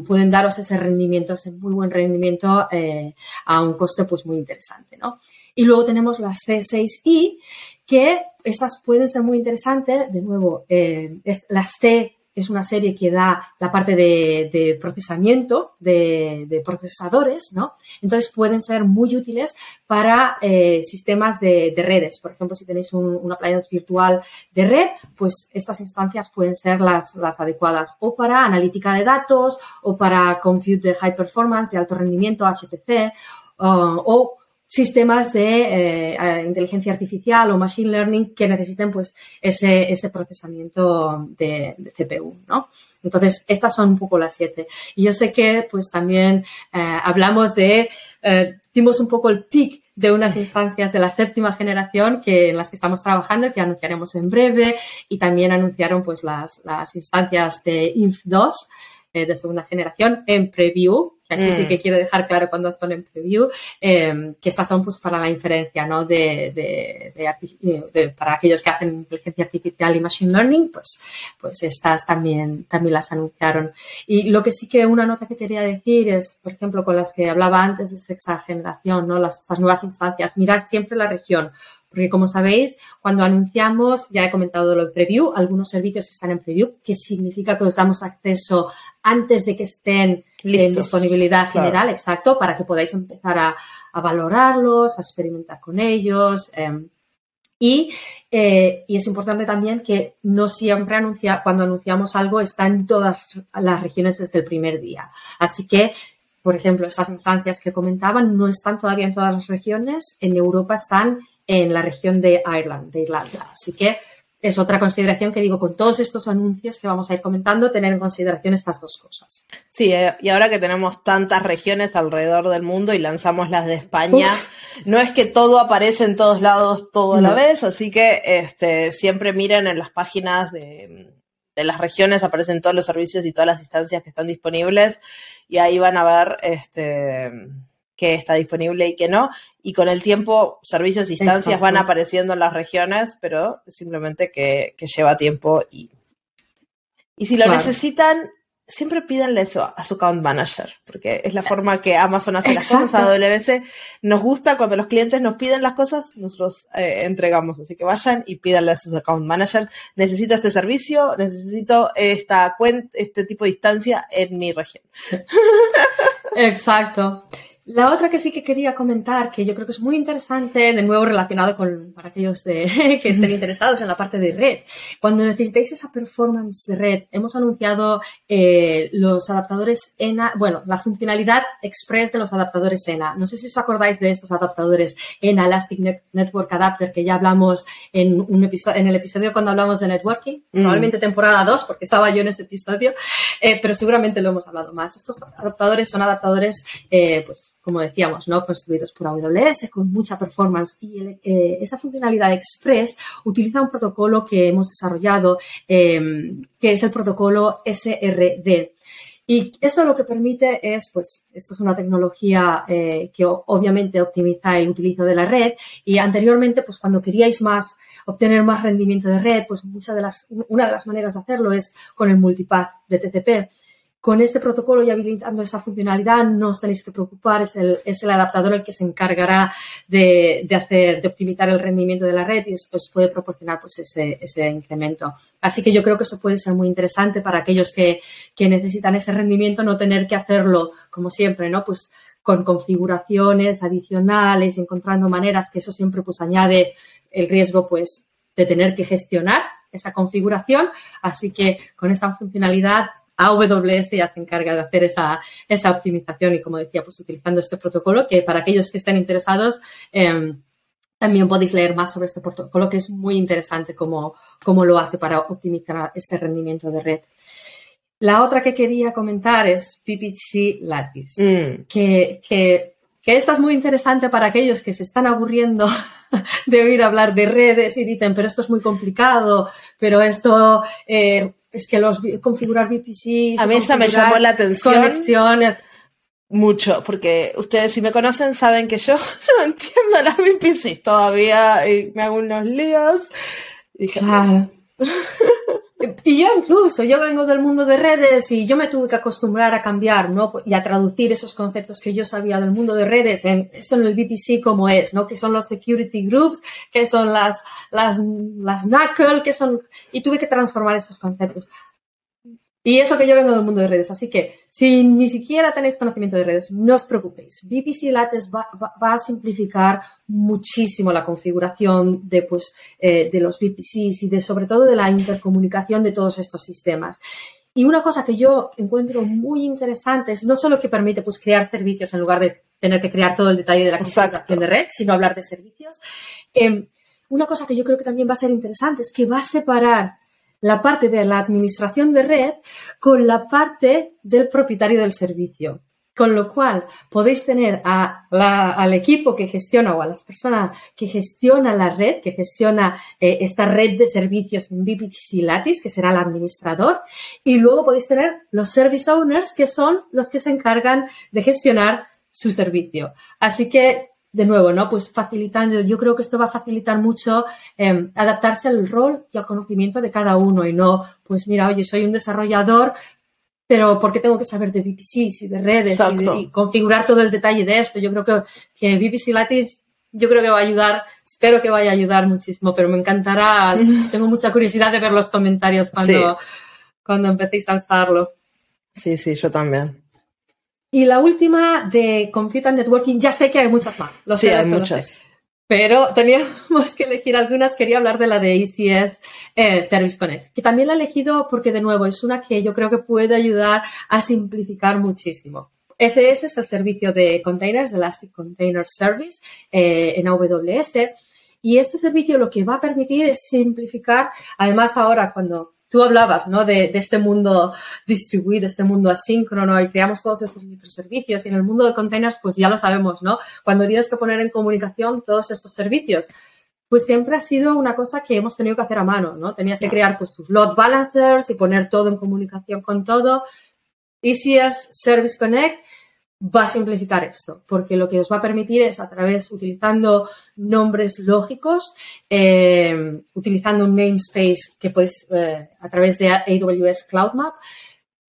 pueden daros ese rendimiento, ese muy buen rendimiento eh, a un coste pues muy interesante, ¿no? Y luego tenemos las C6i, que estas pueden ser muy interesantes, de nuevo, eh, las C es una serie que da la parte de, procesamiento de, procesadores, ¿no? Entonces pueden ser muy útiles para eh, sistemas de, redes. Por ejemplo, si tenéis un, una appliance virtual de red, pues estas instancias pueden ser las, las adecuadas o para analítica de datos o para compute de high performance, de alto rendimiento, HPC, o sistemas de eh, inteligencia artificial o machine learning que necesiten pues ese, ese procesamiento de, CPU, ¿no? Entonces, estas son un poco las siete. Y yo sé que pues también eh, hablamos de, eh, dimos un poco el pic de unas instancias de la séptima generación que en las que estamos trabajando y que anunciaremos en breve y también anunciaron pues las, las instancias de INF2 de segunda generación en preview aquí sí que mm. quiero dejar claro cuando son en preview, em, que estas son pues para la inferencia, ¿no? De, de, para aquellos que hacen inteligencia artificial y machine learning, pues, pues estas también, también las anunciaron. Y lo que sí que una nota que quería decir es, por ejemplo, con las que hablaba antes de sexta generación, ¿no? Las, estas nuevas instancias, mirar siempre la región. Porque como sabéis, cuando anunciamos, ya he comentado lo de preview, algunos servicios están en preview, que significa que os damos acceso antes de que estén en disponibilidad general, exacto, para que podáis empezar a, valorarlos, a experimentar con ellos. Em, Y, eh, y, es importante también que no siempre anuncia, cuando anunciamos algo está en todas las regiones desde el primer día. Así que, por ejemplo, esas instancias que comentaban no están todavía en todas las regiones. En Europa están en la región de Ireland, de Irlanda. Así que es otra consideración que digo, con todos estos anuncios que vamos a ir comentando, tener en consideración estas dos cosas. Sí, eh, y ahora que tenemos tantas regiones alrededor del mundo y lanzamos las de España, no es que todo aparece en todos lados todo a la vez, así que este, siempre miren en las páginas de, de las regiones, aparecen todos los servicios y todas las distancias que están disponibles y ahí van a ver este que está disponible y que no. Y con el tiempo, servicios e instancias van apareciendo en las regiones, pero simplemente que, lleva tiempo y, y si lo necesitan, siempre pídanle eso a su account manager, porque es la forma que Amazon hace las cosas a WC. Nos gusta cuando los clientes nos piden las cosas, nosotros eh, entregamos. Así que vayan y pídanle a sus account manager, necesito este servicio, necesito esta cuenta, este tipo de instancia en mi región. Exacto. La otra que sí que quería comentar, que yo creo que es muy interesante, de nuevo relacionado con, para aquellos de, (laughs) que estén interesados en la parte de red. Cuando necesitéis esa performance de red, hemos anunciado eh, los adaptadores ENA, bueno, la funcionalidad express de los adaptadores ENA. No sé si os acordáis de estos adaptadores ENA Elastic Network Adapter, que ya hablamos en, un episodio, en el episodio cuando hablamos de networking, mm. probablemente temporada 2, porque estaba yo en ese episodio, eh, pero seguramente lo hemos hablado más. Estos adaptadores son adaptadores, eh, pues, como decíamos, ¿no? construidos por AWS con mucha performance. Y eh, esa funcionalidad Express utiliza un protocolo que hemos desarrollado, em, que es el protocolo SRD. Y esto lo que permite es, pues, esto es una tecnología eh, que obviamente optimiza el utilizo de la red. Y anteriormente, pues, cuando queríais más obtener más rendimiento de red, pues muchas de las, una de las maneras de hacerlo es con el multipath de TCP con este protocolo y habilitando esta funcionalidad no os tenéis que preocupar, es el, es el adaptador el que se encargará de, de, hacer, de optimizar el rendimiento de la red y os puede proporcionar pues ese, ese incremento. Así que yo creo que eso puede ser muy interesante para aquellos que, que necesitan ese rendimiento, no tener que hacerlo como siempre, ¿no? Pues con configuraciones adicionales, encontrando maneras que eso siempre pues añade el riesgo pues de tener que gestionar esa configuración. Así que con esta funcionalidad AWS ya se encarga de hacer esa, esa optimización y como decía, pues utilizando este protocolo que para aquellos que estén interesados em, también podéis leer más sobre este protocolo que es muy interesante cómo, cómo lo hace para optimizar este rendimiento de red. La otra que quería comentar es PPC Lattice, mm. que, que, que, esta es muy interesante para aquellos que se están aburriendo (laughs) de oír hablar de redes y dicen, pero esto es muy complicado, pero esto eh, es que los configurar VPCs. A mí esa me llamó la atención. Conexiones. Mucho, porque ustedes si me conocen saben que yo (laughs) no entiendo las VPCs todavía y me hago unos líos. Y (laughs) (laughs) Y yo incluso, yo vengo del mundo de redes y yo me tuve que acostumbrar a cambiar, ¿no? Y a traducir esos conceptos que yo sabía del mundo de redes en esto en el VPC como es, ¿no? Que son los security groups, que son las, las, las NACL, que son, y tuve que transformar estos conceptos. Y eso que yo vengo del mundo de redes. Así que si ni siquiera tenéis conocimiento de redes, no os preocupéis. VPC Lattice va, a simplificar muchísimo la configuración de, pues, eh, de los VPCs y de, sobre todo de la intercomunicación de todos estos sistemas. Y una cosa que yo encuentro muy interesante es no solo que permite pues, crear servicios en lugar de tener que crear todo el detalle de la configuración de red, sino hablar de servicios. Em, una cosa que yo creo que también va a ser interesante es que va a separar la parte de la administración de red con la parte del propietario del servicio. Con lo cual, podéis tener al equipo que gestiona o a las personas que gestiona la red, que gestiona eh, esta red de servicios en VPTC Lattice, que será el administrador, y luego podéis tener los service owners, que son los que se encargan de gestionar su servicio. Así que de nuevo, ¿no? Pues facilitando, yo creo que esto va a facilitar mucho em, adaptarse al rol y al conocimiento de cada uno y no, pues mira, oye, soy un desarrollador, pero ¿por qué tengo que saber de VPCs y de redes y, configurar todo el detalle de esto? Yo creo que, que VPC Lattice yo creo que va a ayudar, espero que vaya a ayudar muchísimo, pero me encantará, (laughs) tengo mucha curiosidad de ver los comentarios cuando, cuando empecéis a usarlo. Sí, sí, yo también. Y la última de Computer Networking, ya sé que hay muchas más. sí, hay muchas. pero teníamos que elegir algunas. Quería hablar de la de ECS eh, Service Connect, que también la he elegido porque, de nuevo, es una que yo creo que puede ayudar a simplificar muchísimo. ECS es el servicio de containers, Elastic Container Service, eh, en AWS. Y este servicio lo que va a permitir es simplificar, además ahora cuando tú hablabas, ¿no? De, este mundo distribuido, este mundo asíncrono y creamos todos estos microservicios y en el mundo de containers, pues ya lo sabemos, ¿no? Cuando tienes que poner en comunicación todos estos servicios, pues siempre ha sido una cosa que hemos tenido que hacer a mano, ¿no? Tenías que crear pues tus load balancers y poner todo en comunicación con todo. ECS Service Connect va a simplificar esto, porque lo que os va a permitir es a través, utilizando nombres lógicos, eh, utilizando un namespace que pues a través de AWS Cloud Map,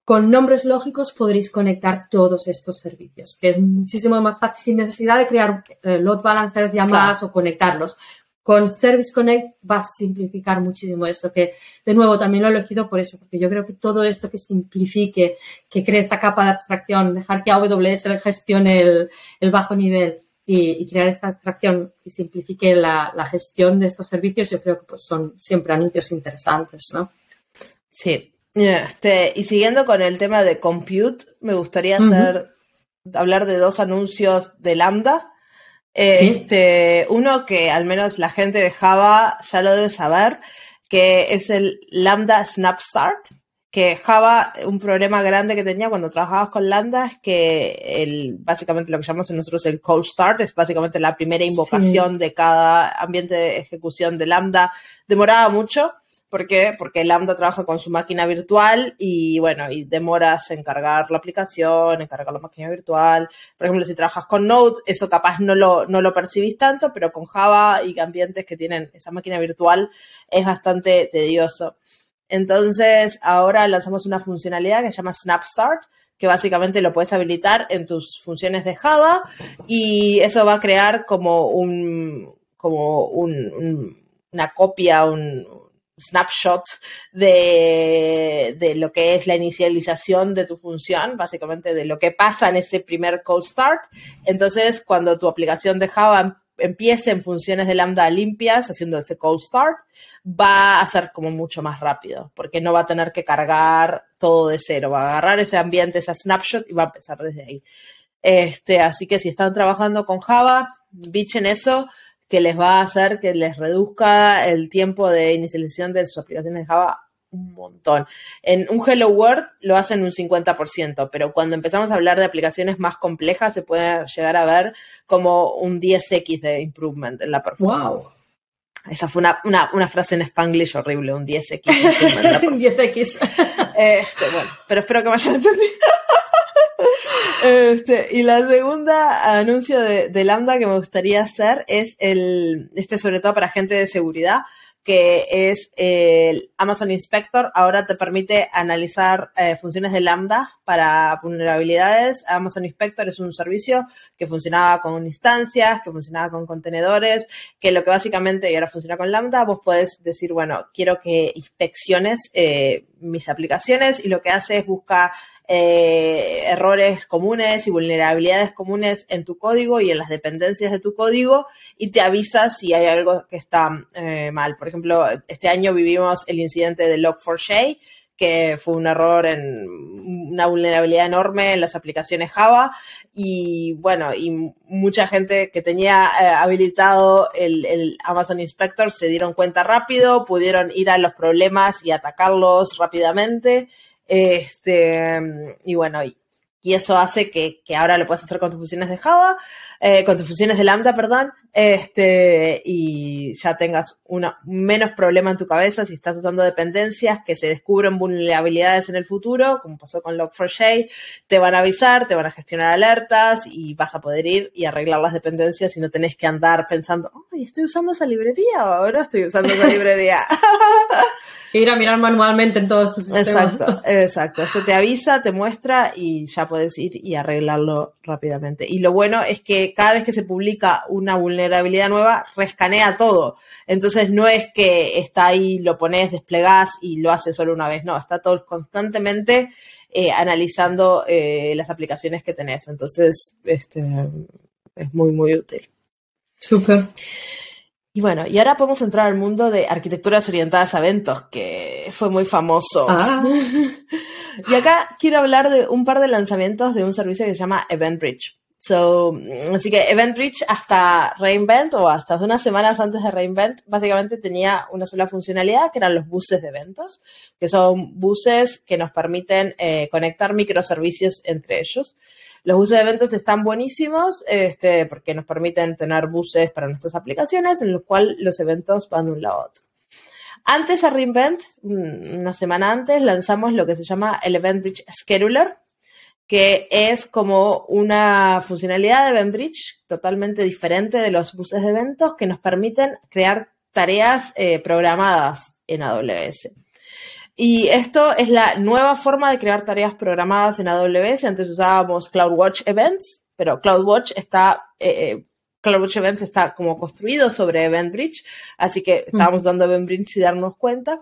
con nombres lógicos podréis conectar todos estos servicios, que es muchísimo más fácil sin necesidad de crear eh, load balancers, llamadas o conectarlos con Service Connect va a simplificar muchísimo esto, que de nuevo también lo he elegido por eso, porque yo creo que todo esto que simplifique, que cree esta capa de abstracción, dejar que AWS gestione el, bajo nivel y, crear esta abstracción y simplifique la, gestión de estos servicios, yo creo que pues son siempre anuncios interesantes, ¿no? Sí. Este, y siguiendo con el tema de compute, me gustaría hacer, hablar de dos anuncios de Lambda este, uno que al menos la gente de Java ya lo debe saber, que es el Lambda Snap Start, que Java, un problema grande que tenía cuando trabajabas con Lambda es que el, básicamente lo que llamamos nosotros el cold start, es básicamente la primera invocación de cada ambiente de ejecución de Lambda, demoraba mucho ¿Por qué? Porque Lambda trabaja con su máquina virtual y bueno, y demoras en cargar la aplicación, en cargar la máquina virtual. Por ejemplo, si trabajas con Node, eso capaz no lo, no lo percibís tanto, pero con Java y ambientes que tienen esa máquina virtual es bastante tedioso. Entonces, ahora lanzamos una funcionalidad que se llama Snap Start, que básicamente lo puedes habilitar en tus funciones de Java y eso va a crear como un, como una copia, un, snapshot de, de, lo que es la inicialización de tu función, básicamente de lo que pasa en ese primer cold start. Entonces, cuando tu aplicación de Java em, empiece en funciones de lambda limpias, haciendo ese cold start, va a ser como mucho más rápido, porque no va a tener que cargar todo de cero, va a agarrar ese ambiente, esa snapshot y va a empezar desde ahí. Este, así que si están trabajando con Java, bichen eso, que les va a hacer que les reduzca el tiempo de inicialización de sus aplicaciones de Java un montón. En un Hello World lo hacen un 50%, pero cuando empezamos a hablar de aplicaciones más complejas se puede llegar a ver como un 10x de improvement en la performance. Wow. Esa fue una, frase en Spanglish horrible, un 10x. Un 10x. Este, bueno, pero espero que me hayan entendido. Este, y la segunda anuncio de, Lambda que me gustaría hacer es el, este sobre todo para gente de seguridad, que es el Amazon Inspector. Ahora te permite analizar eh, funciones de Lambda para vulnerabilidades. Amazon Inspector es un servicio que funcionaba con instancias, que funcionaba con contenedores, que lo que básicamente, y ahora funciona con Lambda, vos podés decir, bueno, quiero que inspecciones eh, mis aplicaciones y lo que hace es buscar eh, errores comunes y vulnerabilidades comunes en tu código y en las dependencias de tu código y te avisa si hay algo que está eh, mal. Por ejemplo, este año vivimos el incidente de Log4j, que fue un error en una vulnerabilidad enorme en las aplicaciones Java y bueno, y mucha gente que tenía eh, habilitado el, el, Amazon Inspector se dieron cuenta rápido, pudieron ir a los problemas y atacarlos rápidamente este, y bueno, y, eso hace que, ahora lo puedas hacer con tus funciones de Java, eh, con tus funciones de Lambda, perdón, este, y ya tengas una, menos problema en tu cabeza si estás usando dependencias que se descubren vulnerabilidades en el futuro, como pasó con Log4j, te van a avisar, te van a gestionar alertas y vas a poder ir y arreglar las dependencias y no tenés que andar pensando, estoy usando esa librería o ahora estoy usando esa librería. (laughs) ir a mirar manualmente en todos estos sistemas. Exacto, (laughs) exacto. Esto te avisa, te muestra y ya puedes ir y arreglarlo rápidamente. Y lo bueno es que cada vez que se publica una vulnerabilidad nueva, rescanea todo. Entonces no es que está ahí, lo pones, desplegás y lo hace solo una vez. No, está todo constantemente eh, analizando eh, las aplicaciones que tenés. Entonces, este es muy, muy útil. Súper. Y bueno, y ahora podemos entrar al mundo de arquitecturas orientadas a eventos, que fue muy famoso. Ah, (laughs) Y acá quiero hablar de un par de lanzamientos de un servicio que se llama EventBridge. So, así que EventBridge hasta Reinvent o hasta unas semanas antes de Reinvent, básicamente tenía una sola funcionalidad, que eran los buses de eventos, que son buses que nos permiten eh, conectar microservicios entre ellos. Los buses de eventos están buenísimos este, porque nos permiten tener buses para nuestras aplicaciones en los cuales los eventos van de un lado a otro. Antes a Reinvent, mm, una semana antes, lanzamos lo que se llama el EventBridge Scheduler, que es como una funcionalidad de EventBridge totalmente diferente de los buses de eventos que nos permiten crear tareas eh, programadas en AWS. Y esto es la nueva forma de crear tareas programadas en AWS. Antes usábamos CloudWatch Events, pero CloudWatch está, eh, eh, CloudWatch Events está como construido sobre EventBridge, así que estábamos usando EventBridge sin darnos cuenta.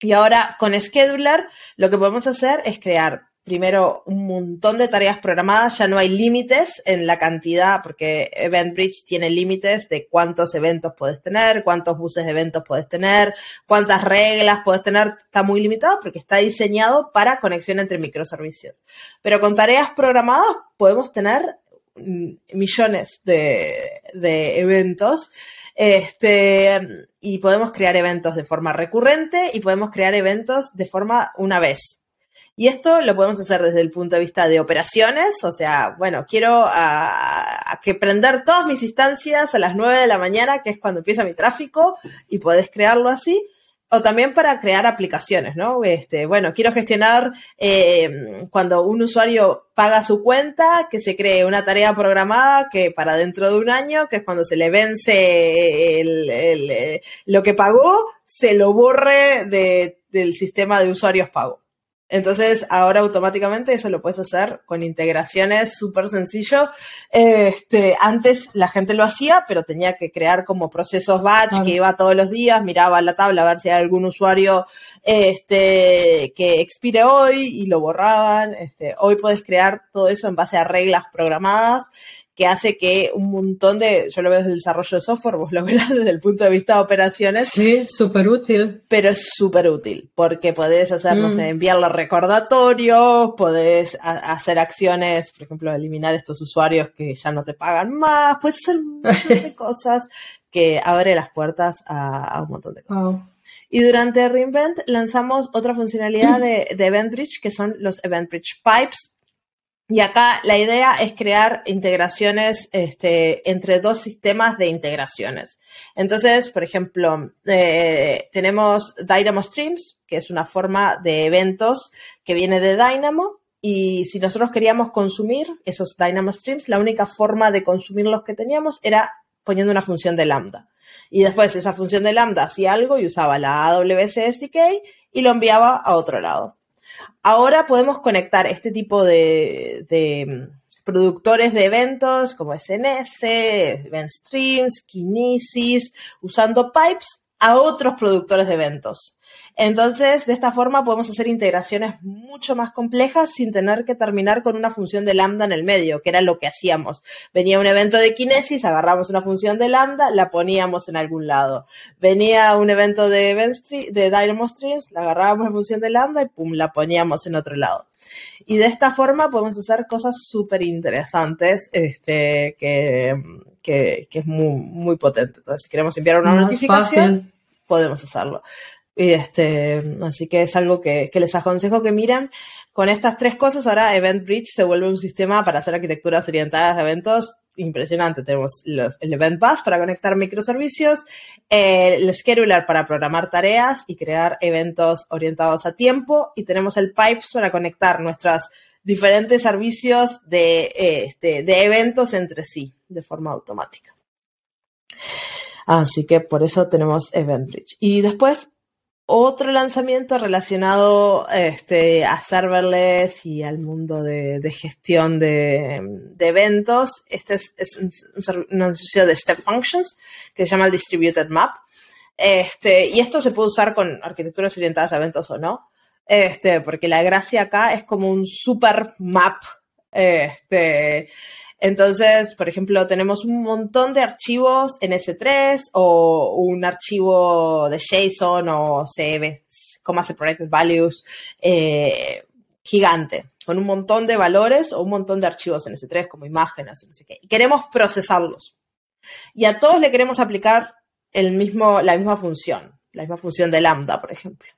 Y ahora con Scheduler lo que podemos hacer es crear primero un montón de tareas programadas, ya no hay límites en la cantidad, porque EventBridge tiene límites de cuántos eventos puedes tener, cuántos buses de eventos puedes tener, cuántas reglas puedes tener, está muy limitado porque está diseñado para conexión entre microservicios. Pero con tareas programadas podemos tener mm, millones de, eventos. Este, y podemos crear eventos de forma recurrente y podemos crear eventos de forma una vez. Y esto lo podemos hacer desde el punto de vista de operaciones, o sea, bueno, quiero a, a que prender todas mis instancias a las 9 de la mañana, que es cuando empieza mi tráfico, y podés crearlo así. O también para crear aplicaciones, ¿no? Este, bueno, quiero gestionar eh, cuando un usuario paga su cuenta, que se cree una tarea programada que para dentro de un año, que es cuando se le vence eh, lo que pagó, se lo borre de, del sistema de usuarios pago. Entonces, ahora automáticamente eso lo puedes hacer con integraciones súper sencillo. Este, antes la gente lo hacía, pero tenía que crear como procesos batch que iba todos los días, miraba la tabla a ver si hay algún usuario este, que expire hoy y lo borraban. Este, hoy puedes crear todo eso en base a reglas programadas que hace que un montón de, yo lo veo desde el desarrollo de software, vos lo verás desde el punto de vista de operaciones, sí, súper útil. pero es súper útil porque podés hacer, no Mm. sé, enviarle recordatorios, podés hacer acciones, por ejemplo, eliminar estos usuarios que ya no te pagan más, puedes hacer un (laughs) montón de cosas que abre las puertas a, a un montón de cosas. Wow. Y durante Reinvent lanzamos otra funcionalidad (clears throat) de, de EventBridge que son los EventBridge Pipes. Y acá la idea es crear integraciones este, entre dos sistemas de integraciones. Entonces, por ejemplo, eh, tenemos Dynamo Streams, que es una forma de eventos que viene de Dynamo. Y si nosotros queríamos consumir esos Dynamo Streams, la única forma de consumirlos que teníamos era poniendo una función de lambda. Y después esa función de lambda hacía algo y usaba la AWS SDK y lo enviaba a otro lado. Ahora podemos conectar este tipo de, mm, productores de eventos como SNS, Event Streams, Kinesis, usando pipes a otros productores de eventos. Entonces, de esta forma podemos hacer integraciones mucho más complejas sin tener que terminar con una función de lambda en el medio, que era lo que hacíamos. Venía un evento de Kinesis, agarramos una función de lambda, la poníamos en algún lado. Venía un evento de, event de Dynamo Streams, la agarrábamos la función de lambda y pum, la poníamos en otro lado. Y de esta forma podemos hacer cosas súper interesantes, este, que, que, que es muy, muy potente. Entonces, si queremos enviar una Más notificación, fácil. podemos hacerlo. Y este, así que es algo que, que les aconsejo que miren. Con estas tres cosas, ahora EventBridge se vuelve un sistema para hacer arquitecturas orientadas a eventos impresionante. Tenemos el Event Bus para conectar microservicios, eh, el Scheduler para programar tareas y crear eventos orientados a tiempo, y tenemos el Pipes para conectar nuestros diferentes servicios de, eh, este, de eventos entre sí de forma automática. Así que por eso tenemos EventBridge. Y después, otro lanzamiento relacionado este, a serverless y al mundo de, gestión de, eventos. Este es, un, un de Step Functions que se llama el Distributed Map. Este, y esto se puede usar con arquitecturas orientadas a eventos o no. Este, porque la gracia acá es como un super map. Este, Entonces, por ejemplo, tenemos un montón de archivos en S3 o un archivo de JSON o CB, Comma Separated Values, eh, gigante, con un montón de valores o un montón de archivos en S3 como imágenes, no sé qué. Y queremos procesarlos. Y a todos le queremos aplicar el mismo, la misma función, la misma función de lambda, por ejemplo.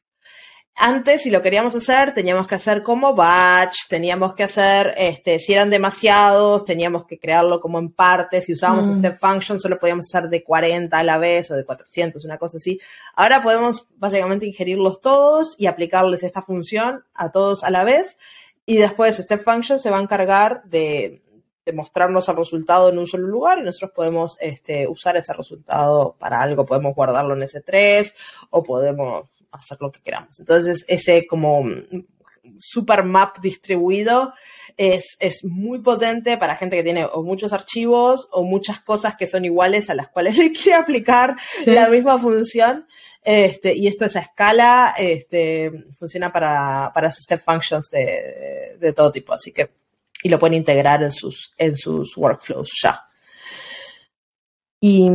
Antes, si lo queríamos hacer, teníamos que hacer como batch, teníamos que hacer, este, si eran demasiados, teníamos que crearlo como en partes. Si usábamos mm. step function, solo podíamos hacer de 40 a la vez o de 400, una cosa así. Ahora podemos básicamente ingerirlos todos y aplicarles esta función a todos a la vez. Y después step function se va a encargar de, de mostrarnos el resultado en un solo lugar y nosotros podemos este, usar ese resultado para algo. Podemos guardarlo en S3 o podemos hacer lo que queramos. Entonces, ese como super map distribuido es, es, muy potente para gente que tiene o muchos archivos o muchas cosas que son iguales a las cuales (laughs) le quiere aplicar la misma función. Este, y esto es a escala, este, funciona para, para step functions de, de, todo tipo, así que, y lo pueden integrar en sus, en sus workflows ya. Y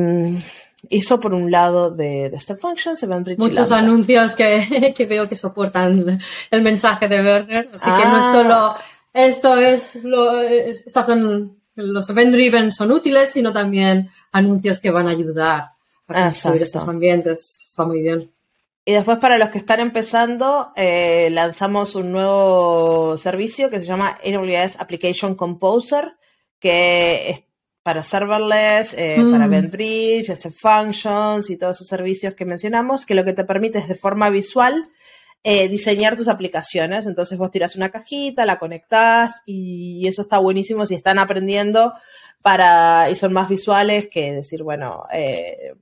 eso por un lado de, de Step Function, se ven Muchos anuncios que, (laughs) que, veo que soportan el mensaje de Werner, así que no es ah. solo esto es lo, estas son los event driven son útiles, sino también anuncios que van a ayudar a construir estos ambientes. Está muy bien. Y después para los que están empezando, eh, lanzamos un nuevo servicio que se llama AWS Application Composer, que para serverless, eh, para para Bridge, este functions y todos esos servicios que mencionamos, que lo que te permite es de forma visual eh, diseñar tus aplicaciones. Entonces vos tiras una cajita, la conectás y eso está buenísimo si están aprendiendo para y son más visuales que decir, bueno, eh,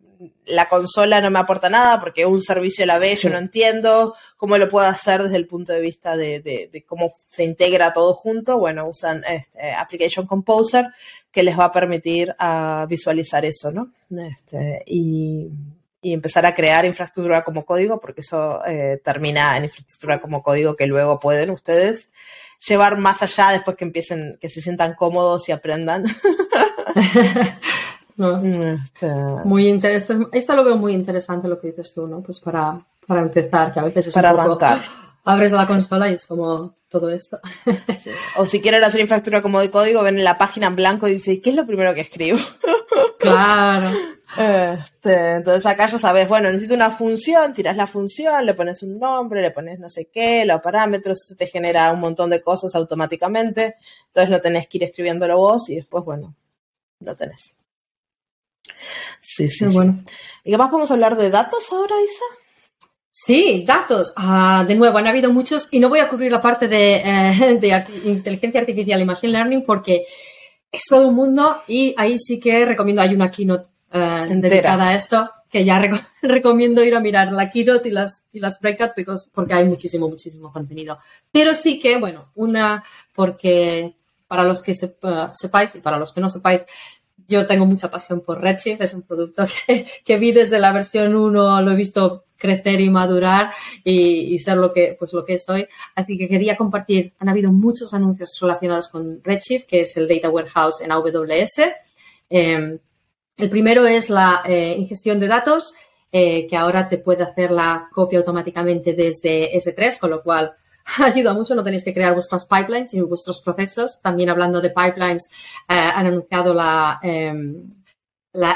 la consola no me aporta nada porque un servicio a la vez yo no entiendo cómo lo puedo hacer desde el punto de vista de, cómo se integra todo junto. Bueno, usan este, Application Composer que les va a permitir a visualizar eso, ¿no? Este, y, empezar a crear infraestructura como código, porque eso eh, termina en infraestructura como código que luego pueden ustedes llevar más allá después que empiecen, que se sientan cómodos y aprendan. (laughs) Este, muy interesante. Esta lo veo muy interesante lo que dices tú, ¿no? Pues para, para empezar, que a veces es para un poco, arrancar. (laughs) Abres la consola y es como todo esto. O si quieren hacer infraestructura como de código, ven la página en blanco y dicen, ¿qué es lo primero que escribo? (laughs) Claro. Este, entonces acá ya sabes, bueno, necesito una función, tiras la función, le pones un nombre, le pones no sé qué, los parámetros, esto te genera un montón de cosas automáticamente. Entonces no tenés que ir escribiéndolo vos y después, bueno, lo tenés. Sí, sí, bueno. ¿Y más podemos hablar de datos ahora, Isa? Sí, datos. Ah, de nuevo, han habido muchos y no voy a cubrir la parte de, eh, inteligencia artificial y machine learning porque es todo un mundo y ahí sí que recomiendo, hay una keynote eh, dedicada a esto que ya (laughs) recomiendo ir a mirar la keynote y las, y las breakout porque hay muchísimo, muchísimo contenido. Pero sí que, bueno, una porque para los que sepáis y para los que no sepáis, yo tengo mucha pasión por Redshift, es un producto (laughs) que, vi desde la versión 1, lo he visto crecer y madurar y, ser lo que, pues lo que estoy. Así que quería compartir, han habido muchos anuncios relacionados con Redshift, que es el Data Warehouse en AWS. Em, el primero es la eh, ingestión de datos, eh, que ahora te puede hacer la copia automáticamente desde S3, con lo cual (laughs) ayuda mucho, no tenéis que crear vuestras pipelines y vuestros procesos. También hablando de pipelines, eh, han anunciado la, em,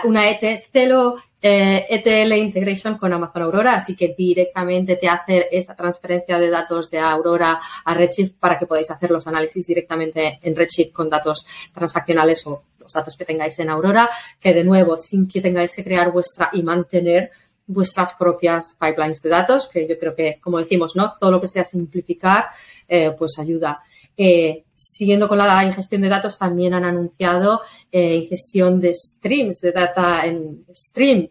una ETL, eh, ETL integration con Amazon Aurora, así que directamente te hace esta transferencia de datos de Aurora a Redshift para que podáis hacer los análisis directamente en Redshift con datos transaccionales o los datos que tengáis en Aurora, que de nuevo, sin que tengáis que crear vuestra y mantener vuestras propias pipelines de datos, que yo creo que, como decimos, ¿no? Todo lo que sea simplificar, eh, pues ayuda. Eh, siguiendo con la ingestión de datos, también han anunciado eh, ingestión de streams, de data en streams,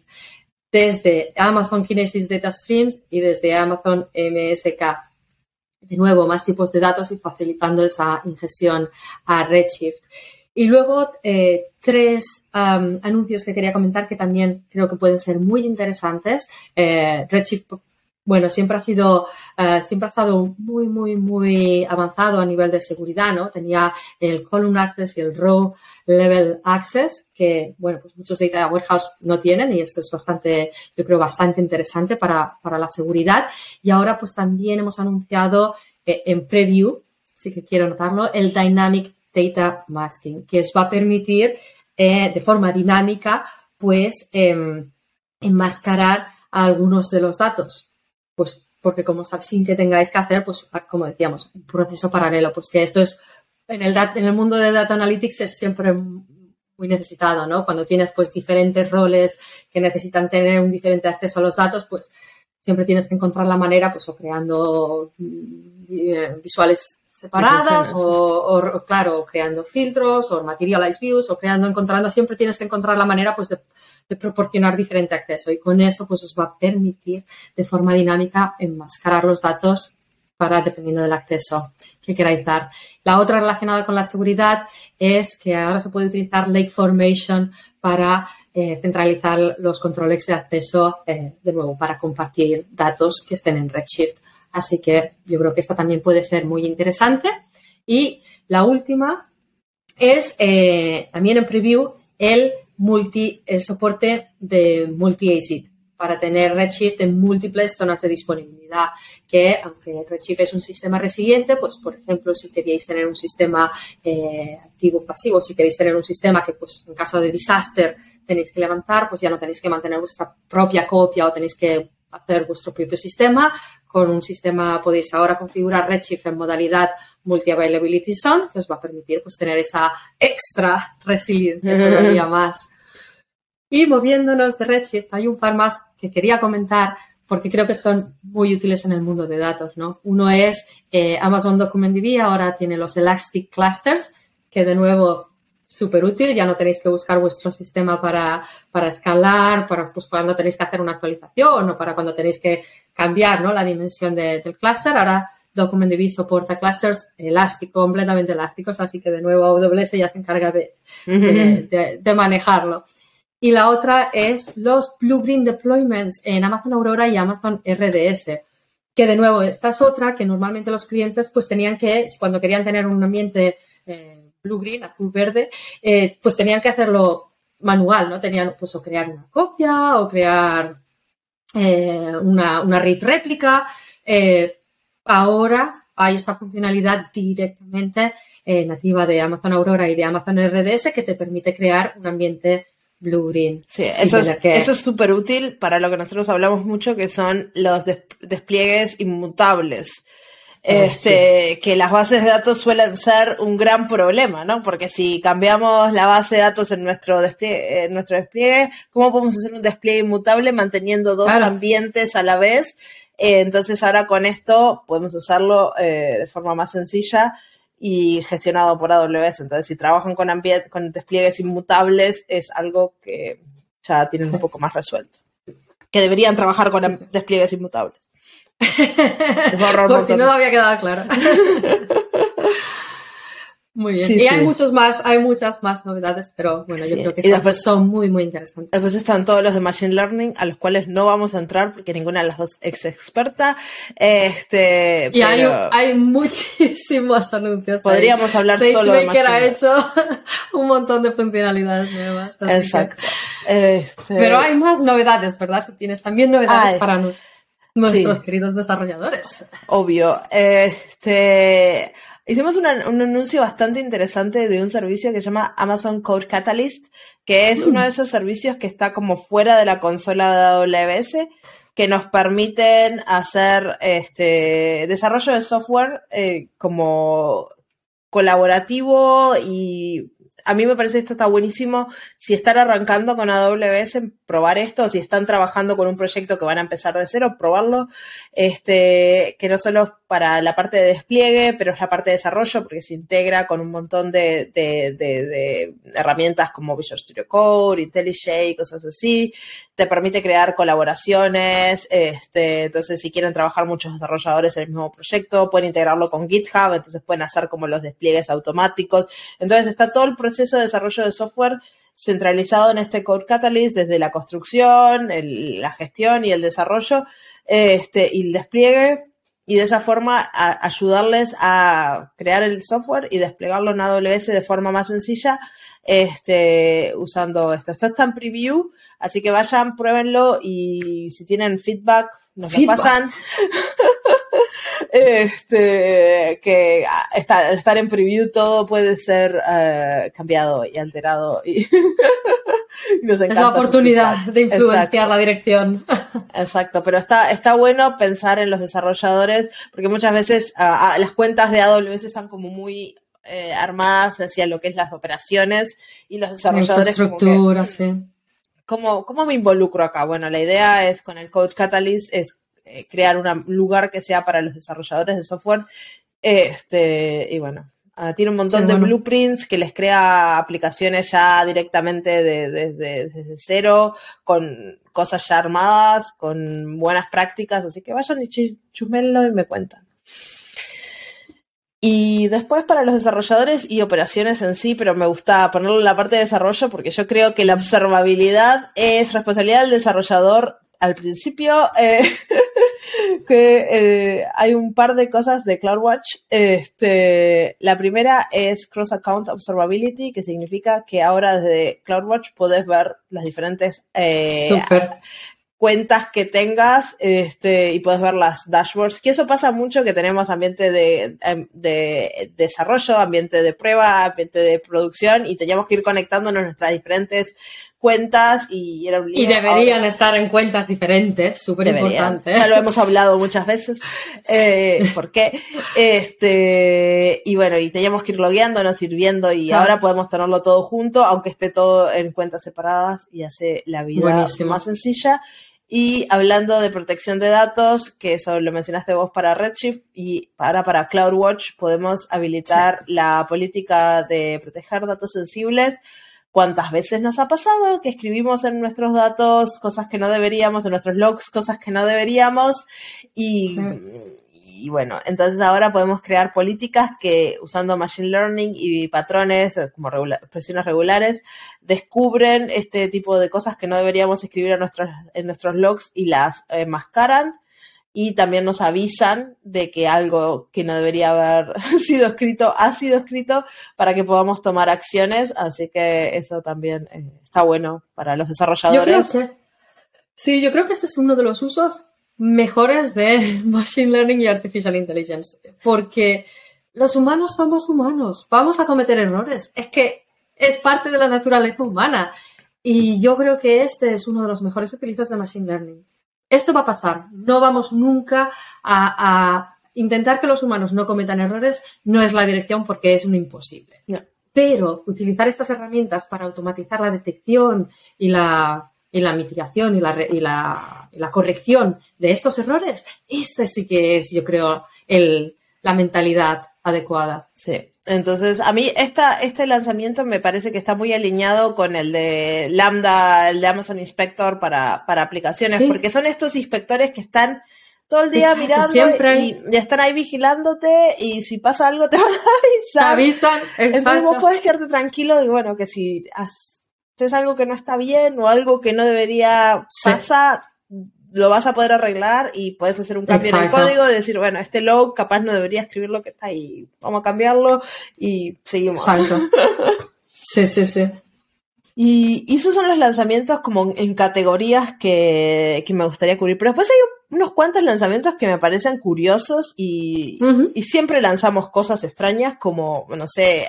desde Amazon Kinesis Data Streams y desde Amazon MSK. De nuevo, más tipos de datos y facilitando esa ingestión a Redshift. Y luego eh, tres anuncios que quería comentar que también creo que pueden ser muy interesantes. Eh, Redshift bueno, siempre ha sido, uh, siempre ha estado muy, muy, muy avanzado a nivel de seguridad, ¿no? Tenía el column access y el row level access, que, bueno, pues muchos data warehouse no tienen y esto es bastante, yo creo, bastante interesante para, para la seguridad. Y ahora, pues también hemos anunciado eh, en preview, sí que quiero notarlo, el dynamic data masking, que os va a permitir eh, de forma dinámica, pues, eh, enmascarar algunos de los datos pues porque como sin que tengáis que hacer, pues como decíamos, un proceso paralelo, pues que esto es, en el, en el mundo de Data Analytics es siempre muy necesitado, ¿no? Cuando tienes pues diferentes roles que necesitan tener un diferente acceso a los datos, pues siempre tienes que encontrar la manera, pues o creando mm, eh, visuales separadas o, o, claro, creando filtros o materialized views o creando, encontrando, siempre tienes que encontrar la manera pues de de proporcionar diferente acceso y con eso pues os va a permitir de forma dinámica enmascarar los datos para dependiendo del acceso que queráis dar. La otra relacionada con la seguridad es que ahora se puede utilizar Lake Formation para eh, centralizar los controles de acceso, eh, de nuevo, para compartir datos que estén en Redshift. Así que yo creo que esta también puede ser muy interesante. Y la última es eh, también en preview el multi, el soporte de multi-ACID para tener Redshift en múltiples zonas de disponibilidad, que aunque Redshift es un sistema resiliente, pues por ejemplo, si queréis tener un sistema eh, activo pasivo, si queréis tener un sistema que pues en caso de desastre tenéis que levantar, pues ya no tenéis que mantener vuestra propia copia o tenéis que hacer vuestro propio sistema. Con un sistema podéis ahora configurar Redshift en modalidad Multi-Availability Zone, que os va a permitir pues, tener esa extra resiliencia todavía (laughs) más. Y moviéndonos de Redshift, hay un par más que quería comentar porque creo que son muy útiles en el mundo de datos, ¿no? Uno es eh, Amazon Document DB, ahora tiene los Elastic Clusters, que de nuevo súper útil, ya no tenéis que buscar vuestro sistema para, para escalar, para pues, cuando tenéis que hacer una actualización o para cuando tenéis que cambiar ¿no? la dimensión del cluster. Ahora DocumentDB soporta clusters elásticos, completamente elásticos, así que de nuevo AWS ya se encarga de, de, manejarlo. Y la otra es los Blue-Green Deployments en Amazon Aurora y Amazon RDS, que de nuevo, esta es otra que normalmente los clientes pues tenían que, cuando querían tener un ambiente eh, blue-green, azul-verde, eh, pues tenían que hacerlo manual, ¿no? Tenían pues o crear una copia o crear eh, una, una read réplica. Eh, ahora hay esta funcionalidad directamente nativa de Amazon Aurora y de Amazon RDS que te permite crear un ambiente blue green. Sí, eso, es, eso es súper útil para lo que nosotros hablamos mucho, que son los despliegues inmutables. Este, que las bases de datos suelen ser un gran problema, ¿no? Porque si cambiamos la base de datos en nuestro despliegue, en nuestro despliegue, ¿cómo podemos hacer un despliegue inmutable manteniendo dos ambientes a la vez? Eh, entonces ahora con esto podemos usarlo eh, de forma más sencilla y gestionado por AWS. Entonces, si trabajan con, con despliegues inmutables, es algo que ya tienen un poco más resuelto. Que deberían trabajar con despliegues inmutables. Por si no había quedado claro. (laughs) Muy bien. y hay muchos más, hay muchas más novedades, pero bueno, yo creo que después, son muy, muy interesantes. Después están todos los de Machine Learning, a los cuales no vamos a entrar porque ninguna de las dos es experta. Este, y hay, hay muchísimos anuncios. Podríamos hablar solo de Machine ha hecho (laughs) un montón de funcionalidades nuevas. Exacto. Este pero hay más novedades, ¿verdad? Tú tienes también novedades para nosotros nuestros queridos desarrolladores. Obvio. Este, hicimos un anuncio bastante interesante de un servicio que se llama Amazon Code Catalyst, que es uno de esos servicios que está como fuera de la consola de AWS, que nos permiten hacer este desarrollo de software eh, como colaborativo y a mí me parece esto está buenísimo. Si están arrancando con AWS, probar esto, si están trabajando con un proyecto que van a empezar de cero, probarlo. Este, que no solo para la parte de despliegue, pero es la parte de desarrollo, porque se integra con un montón de, de, de, herramientas como Visual Studio Code, IntelliJ, cosas así. Te permite crear colaboraciones. Este, entonces, si quieren trabajar muchos desarrolladores en el mismo proyecto, pueden integrarlo con GitHub, entonces pueden hacer como los despliegues automáticos. Entonces, está todo el proceso de desarrollo de software centralizado en este Code Catalyst desde la construcción, la gestión y el desarrollo este, y el despliegue y de esa forma ayudarles a crear el software y desplegarlo en AWS de forma más sencilla este, usando esto. Esto está en preview, así que vayan, pruébenlo y si tienen feedback, nos lo pasan. (laughs) este, que estar, estar en preview todo puede ser eh, cambiado y alterado. Y (laughs) es la oportunidad de influenciar la dirección. (laughs) Exacto, pero está, está bueno pensar en los desarrolladores, porque muchas veces las cuentas de AWS están como muy eh, armadas hacia lo que es las operaciones y los desarrolladores. Infraestructura, sí. ¿cómo, ¿Cómo me involucro acá? Bueno, la idea es con el Coach Catalyst es eh, crear un lugar que sea para los desarrolladores de software. Este, y bueno, ah, tiene un montón de blueprints que les crea aplicaciones ya directamente desde de, cero, con cosas ya armadas, con buenas prácticas, así que vayan y chumenlo y me cuentan. Y después para los desarrolladores y operaciones en sí, pero me gusta ponerlo en la parte de desarrollo porque yo creo que la observabilidad es responsabilidad del desarrollador al principio, eh, (laughs) que eh, hay un par de cosas de CloudWatch. Este, la primera es Cross Account Observability, que significa que ahora desde CloudWatch puedes ver las diferentes eh, cuentas que tengas este, y puedes ver las dashboards. Que eso pasa mucho que tenemos ambiente de, em, de, desarrollo, ambiente de prueba, ambiente de producción y teníamos que ir conectándonos nuestras diferentes cuentas y era un Y deberían estar en cuentas diferentes, súper importante. Ya lo hemos hablado muchas veces. (laughs) Eh, ¿Por qué? Este, y bueno, y teníamos que ir logueándonos, ir viendo y ahora podemos tenerlo todo junto, aunque esté todo en cuentas separadas y hace la vida más sencilla. Y hablando de protección de datos, que eso lo mencionaste vos para Redshift y ahora para CloudWatch podemos habilitar la política de proteger datos sensibles. ¿Cuántas veces nos ha pasado que escribimos en nuestros datos cosas que no deberíamos, en nuestros logs cosas que no deberíamos? Y y bueno, entonces ahora podemos crear políticas que usando Machine Learning y patrones como expresiones regulares descubren este tipo de cosas que no deberíamos escribir en nuestros, en nuestros logs y las enmascaran y también nos avisan de que algo que no debería haber (laughs) sido escrito ha sido escrito para que podamos tomar acciones, así que eso también eh, está bueno para los desarrolladores. sí, yo creo que este es uno de los usos mejores de (laughs) Machine Learning y Artificial Intelligence, porque los humanos somos humanos, vamos a cometer errores, es que es parte de la naturaleza humana y yo creo que este es uno de los mejores utilizos de Machine Learning. Esto va a pasar, no vamos nunca a, intentar que los humanos no cometan errores, no es la dirección porque es un imposible. Pero utilizar estas herramientas para automatizar la detección y la y la mitigación y la, y la, la, corrección de estos errores, este sí que es, yo creo, el, la mentalidad adecuada. Sí. Entonces, a mí esta, este lanzamiento me parece que está muy alineado con el de Lambda, el de Amazon Inspector para, para aplicaciones, porque son estos inspectores que están todo el día mirando y, están ahí vigilándote y si pasa algo te (laughs) van a avisar. Te avisan, Entonces vos puedes quedarte tranquilo y bueno, que si es algo que no está bien o algo que no debería pasar, lo vas a poder arreglar y puedes hacer un cambio en el código y decir, bueno, este log capaz no debería escribir lo que está ahí, vamos a cambiarlo y seguimos. Exacto. (laughs) Sí, sí, sí. Y, esos son los lanzamientos como en categorías que, que me gustaría cubrir. Pero después hay unos cuantos lanzamientos que me parecen curiosos y, y siempre lanzamos cosas extrañas como, no sé,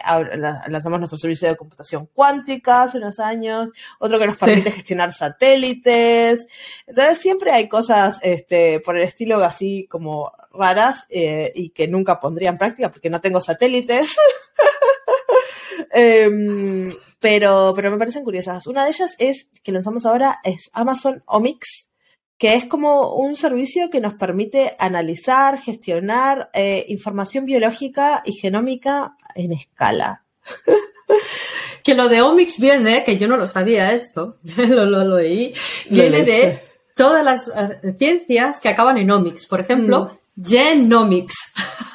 lanzamos nuestro servicio de computación cuántica hace unos años, otro que nos permite gestionar satélites. Entonces siempre hay cosas este, por el estilo así como raras eh, y que nunca pondría en práctica porque no tengo satélites. (laughs) Em, pero, pero me parecen curiosas. Una de ellas es que lanzamos ahora es Amazon Omics que es como un servicio que nos permite analizar, gestionar eh, información biológica y genómica en escala. (laughs) que lo de Omics viene, que yo no lo sabía esto, (laughs) lo, lo, leí, viene de todas las eh, ciencias que acaban en Omics. Por ejemplo, mm. Genomics. (laughs)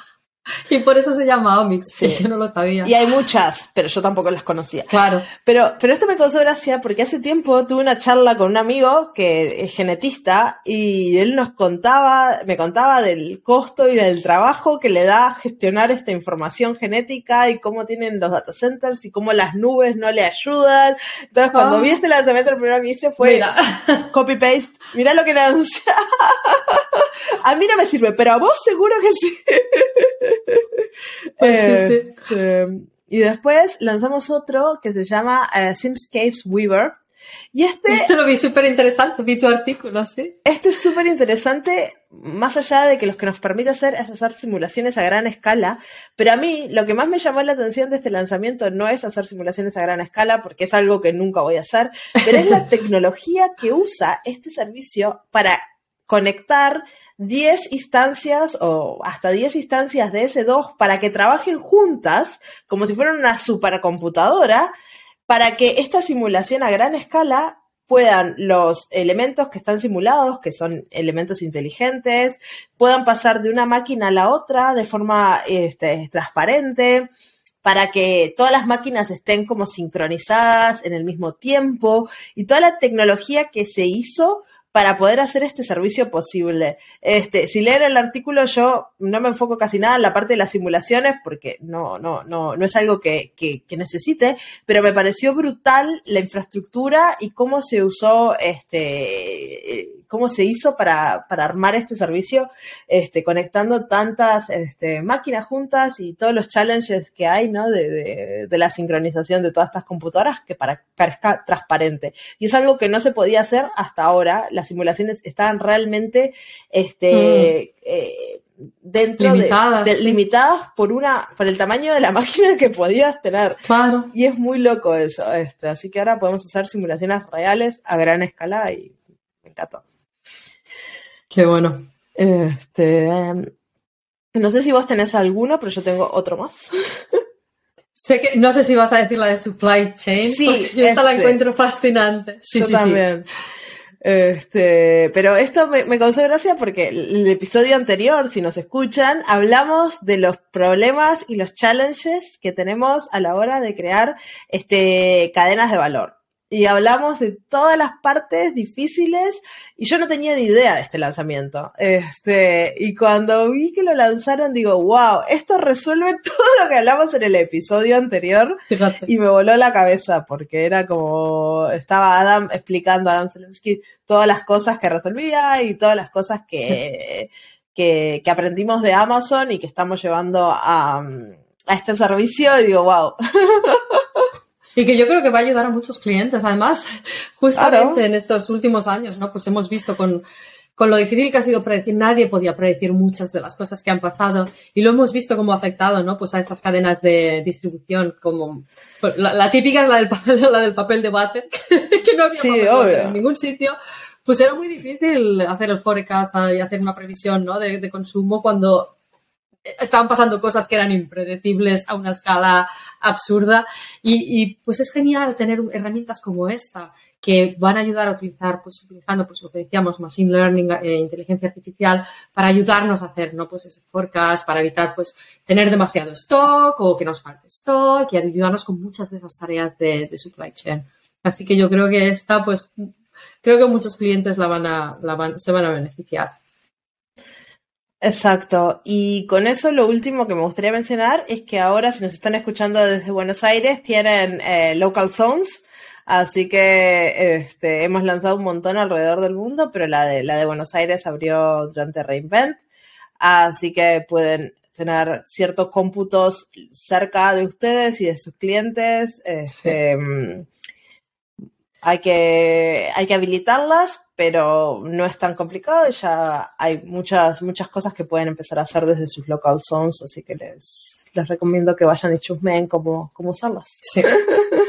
Y por eso se llama Omix, que yo no lo sabía. Y hay muchas, pero yo tampoco las conocía. Claro. Pero, pero esto me causó gracia porque hace tiempo tuve una charla con un amigo que es genetista y él nos contaba, me contaba del costo y del trabajo que le da gestionar esta información genética y cómo tienen los data centers y cómo las nubes no le ayudan. Entonces, cuando Ah. vi este lanzamiento, el primero que hice fue (laughs) copy-paste. Mira lo que le anuncia. (laughs) A mí no me sirve, pero a vos seguro que sí. Pues sí, sí. Este, y después lanzamos otro que se llama eh, Simscapes Weaver. Y este, Este lo vi súper interesante, vi tu artículo, sí. este es súper interesante, más allá de que lo que nos permite hacer es hacer simulaciones a gran escala, pero a mí lo que más me llamó la atención de este lanzamiento no es hacer simulaciones a gran escala, porque es algo que nunca voy a hacer, pero es la (laughs) tecnología que usa este servicio para conectar 10 instancias o hasta 10 instancias de S2 para que trabajen juntas como si fueran una supercomputadora para que esta simulación a gran escala puedan los elementos que están simulados, que son elementos inteligentes, puedan pasar de una máquina a la otra de forma este, transparente, para que todas las máquinas estén como sincronizadas en el mismo tiempo y toda la tecnología que se hizo para poder hacer este servicio posible. Este, si leen el artículo, yo no me enfoco casi nada en la parte de las simulaciones porque no, no, no, no es algo que, que, que necesite, pero me pareció brutal la infraestructura y cómo se usó, este, eh, cómo se hizo para, para armar este servicio, este, conectando tantas este, máquinas juntas y todos los challenges que hay, ¿no? De, de, de la sincronización de todas estas computadoras que para, parezca transparente. Y es algo que no se podía hacer hasta ahora. Las simulaciones estaban realmente, este, mm. eh, dentro limitadas, de, de sí. limitadas por una por el tamaño de la (laughs) máquina que podías tener claro y es muy loco eso este así que ahora podemos hacer simulaciones reales a gran escala y me encantó qué bueno este um, no sé si vos tenés alguno pero yo tengo otro más (laughs) Sé que, no sé si vas a decir la de supply chain. Sí, yo esta la este. encuentro fascinante. Sí, yo sí, también. sí. Este, pero esto me, me, causó gracia porque el episodio anterior, si nos escuchan, hablamos de los problemas y los challenges que tenemos a la hora de crear este, cadenas de valor. Y hablamos de todas las partes difíciles y yo no tenía ni idea de este lanzamiento. Este, y cuando vi que lo lanzaron, digo, wow, esto resuelve (laughs) todo lo que hablamos en el episodio anterior. Fíjate. Y me voló la cabeza porque era como, estaba Adam explicando a Adam Selensky todas las cosas que resolvía y todas las cosas que, (laughs) que, que, aprendimos de Amazon y que estamos llevando a, a este servicio y digo, wow. (laughs) Y que yo creo que va a ayudar a muchos clientes. Además, (laughs) justamente claro. en estos últimos años, ¿no? Pues hemos visto con, con lo difícil que ha sido predecir, nadie podía predecir muchas de las cosas que han pasado y lo hemos visto como afectado, ¿no? Pues a estas cadenas de distribución como la, la típica es la del papel, (laughs) la del papel de váter, (laughs) que no había sí, papel en ningún sitio. Pues era muy difícil hacer el forecast y hacer una previsión, ¿no? De, de consumo cuando estaban pasando cosas que eran impredecibles a una escala absurda y, pues es genial tener herramientas como esta que van a ayudar a utilizar, pues utilizando pues lo que decíamos, machine learning, eh, inteligencia artificial, para ayudarnos a hacer, ¿no? Pues ese forecast, para evitar pues tener demasiado stock o que nos falte stock y ayudarnos con muchas de esas tareas de, supply chain. Así que yo creo que esta, pues, creo que muchos clientes la van, se van a beneficiar. Exacto. Y con eso lo último que me gustaría mencionar es que ahora, si nos están escuchando desde Buenos Aires, tienen eh, local zones. Así que este, hemos lanzado un montón alrededor del mundo, pero la de, la de Buenos Aires abrió durante Reinvent. Así que pueden tener ciertos cómputos cerca de ustedes y de sus clientes. Este, sí. hay, que, hay que habilitarlas, pero no es tan complicado. Ya hay muchas, muchas cosas que pueden empezar a hacer desde sus local zones, así que les, les recomiendo que vayan y chusmeen cómo, cómo usarlas. Sí,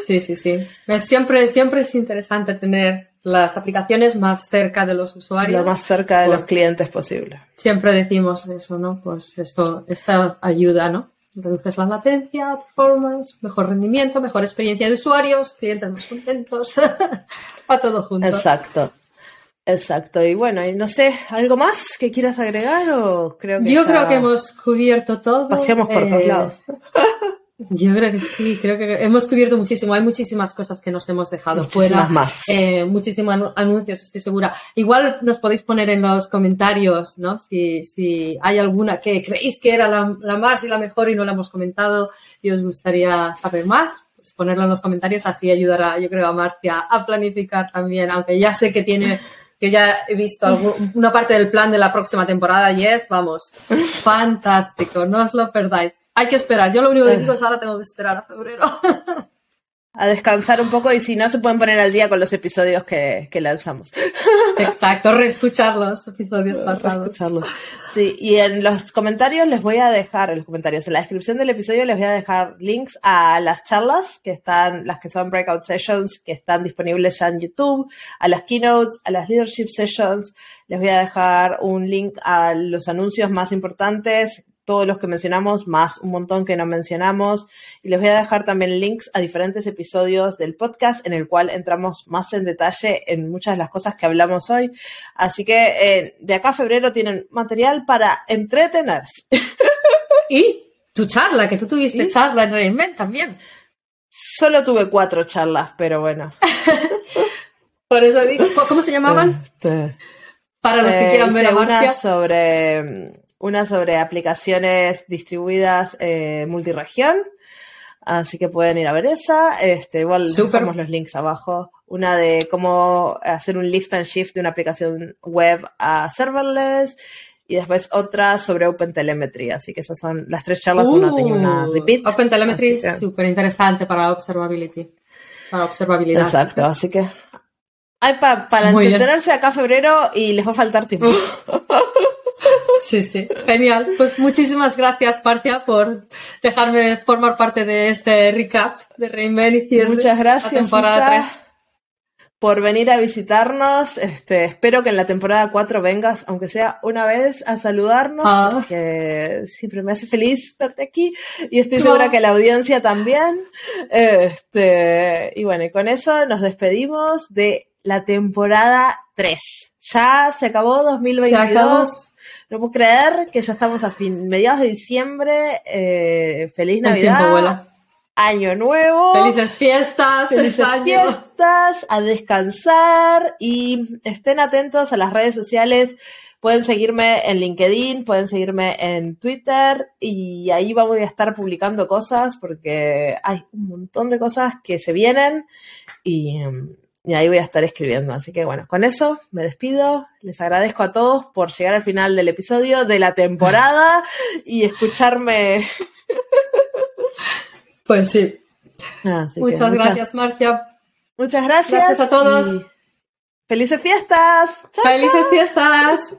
sí, sí. sí. Siempre, siempre es interesante tener las aplicaciones más cerca de los usuarios. Lo más cerca de los clientes posible. Siempre decimos eso, ¿no? Pues esto, esta ayuda, ¿no? Reduces la latencia, performance, mejor rendimiento, mejor experiencia de usuarios, clientes más contentos, (laughs) a todo junto. Exacto. Exacto, y bueno, y no sé, ¿algo más que quieras agregar o creo que Yo creo que hemos cubierto todo. Paseamos por todos Eh, lados. (laughs) Yo creo que sí, creo que hemos cubierto muchísimo. Hay muchísimas cosas que nos hemos dejado Muchísimas fuera. más. Eh, muchísimos anu- anuncios, estoy segura. Igual nos podéis poner en los comentarios, ¿no? Si, si hay alguna que creéis que era la, la más y la mejor y no la hemos comentado y os gustaría saber más, pues ponerlo en los comentarios, así ayudará, yo creo, a Marcia a planificar también, aunque ya sé que tiene, (laughs) que ya he visto algún- (laughs) una parte del plan de la próxima temporada y es, vamos, fantástico, no os lo perdáis. Hay que esperar, yo lo único que digo es ahora tengo que esperar a febrero. (laughs) A descansar un poco y si no se pueden poner al día con los episodios que, que lanzamos. Exacto, reescuchar los episodios pasados. Sí, y en los comentarios les voy a dejar, en los comentarios, en la descripción del episodio les voy a dejar links a las charlas que están, las que son breakout sessions, que están disponibles ya en YouTube, a las keynotes, a las leadership sessions. Les voy a dejar un link a los anuncios más importantes, todos los que mencionamos, más un montón que no mencionamos. Y les voy a dejar también links a diferentes episodios del podcast en el cual entramos más en detalle en muchas de las cosas que hablamos hoy. Así que eh, de acá a febrero tienen material para entretenerse. Y tu charla, que tú tuviste charla en Reinvent también. Solo tuve cuatro charlas, pero bueno. (laughs) Por eso digo, ¿cómo se llamaban? Este, Para los que eh, quieran ver hice a una Marcia. sobre una sobre aplicaciones distribuidas eh, multiregión. Así que pueden ir a ver esa. Este, igual dejamos los links abajo. Una de cómo hacer un lift and shift de una aplicación web a serverless. Y después otra sobre OpenTelemetry. Así que esas son las tres charlas. una tenía una Uh, repeat. OpenTelemetry es súper interesante para observability. Para observabilidad. Exacto, así que hay pa- para entretenerse acá febrero y les va a faltar tiempo. (laughs) Sí, sí. Genial. Pues muchísimas gracias, Marcia, por dejarme formar parte de este recap de Reinvent y cierre Muchas gracias, La temporada Isa. 3. por venir a visitarnos. Este, espero que en la temporada 4 vengas, aunque sea una vez, a saludarnos, Ah. porque siempre me hace feliz verte aquí y estoy segura que la audiencia también. Este, y bueno, y con eso nos despedimos de la temporada 3. Ya se acabó 2022. Se acabó. No puedo creer que ya estamos a fin, mediados de diciembre. Eh, feliz El Navidad. tiempo vuela. Año nuevo. Felices fiestas, Felices fiestas, a descansar y estén atentos a las redes sociales. Pueden seguirme en LinkedIn, pueden seguirme en Twitter y ahí voy a estar publicando cosas porque hay un montón de cosas que se vienen y, em, y ahí voy a estar escribiendo. Así que bueno, con eso me despido. Les agradezco a todos por llegar al final del episodio de la temporada (laughs) y escucharme. (laughs) Pues sí. Que Muchas gracias, Marcia. Muchas gracias. Gracias a todos. y Felices fiestas. Chao, Felices fiestas.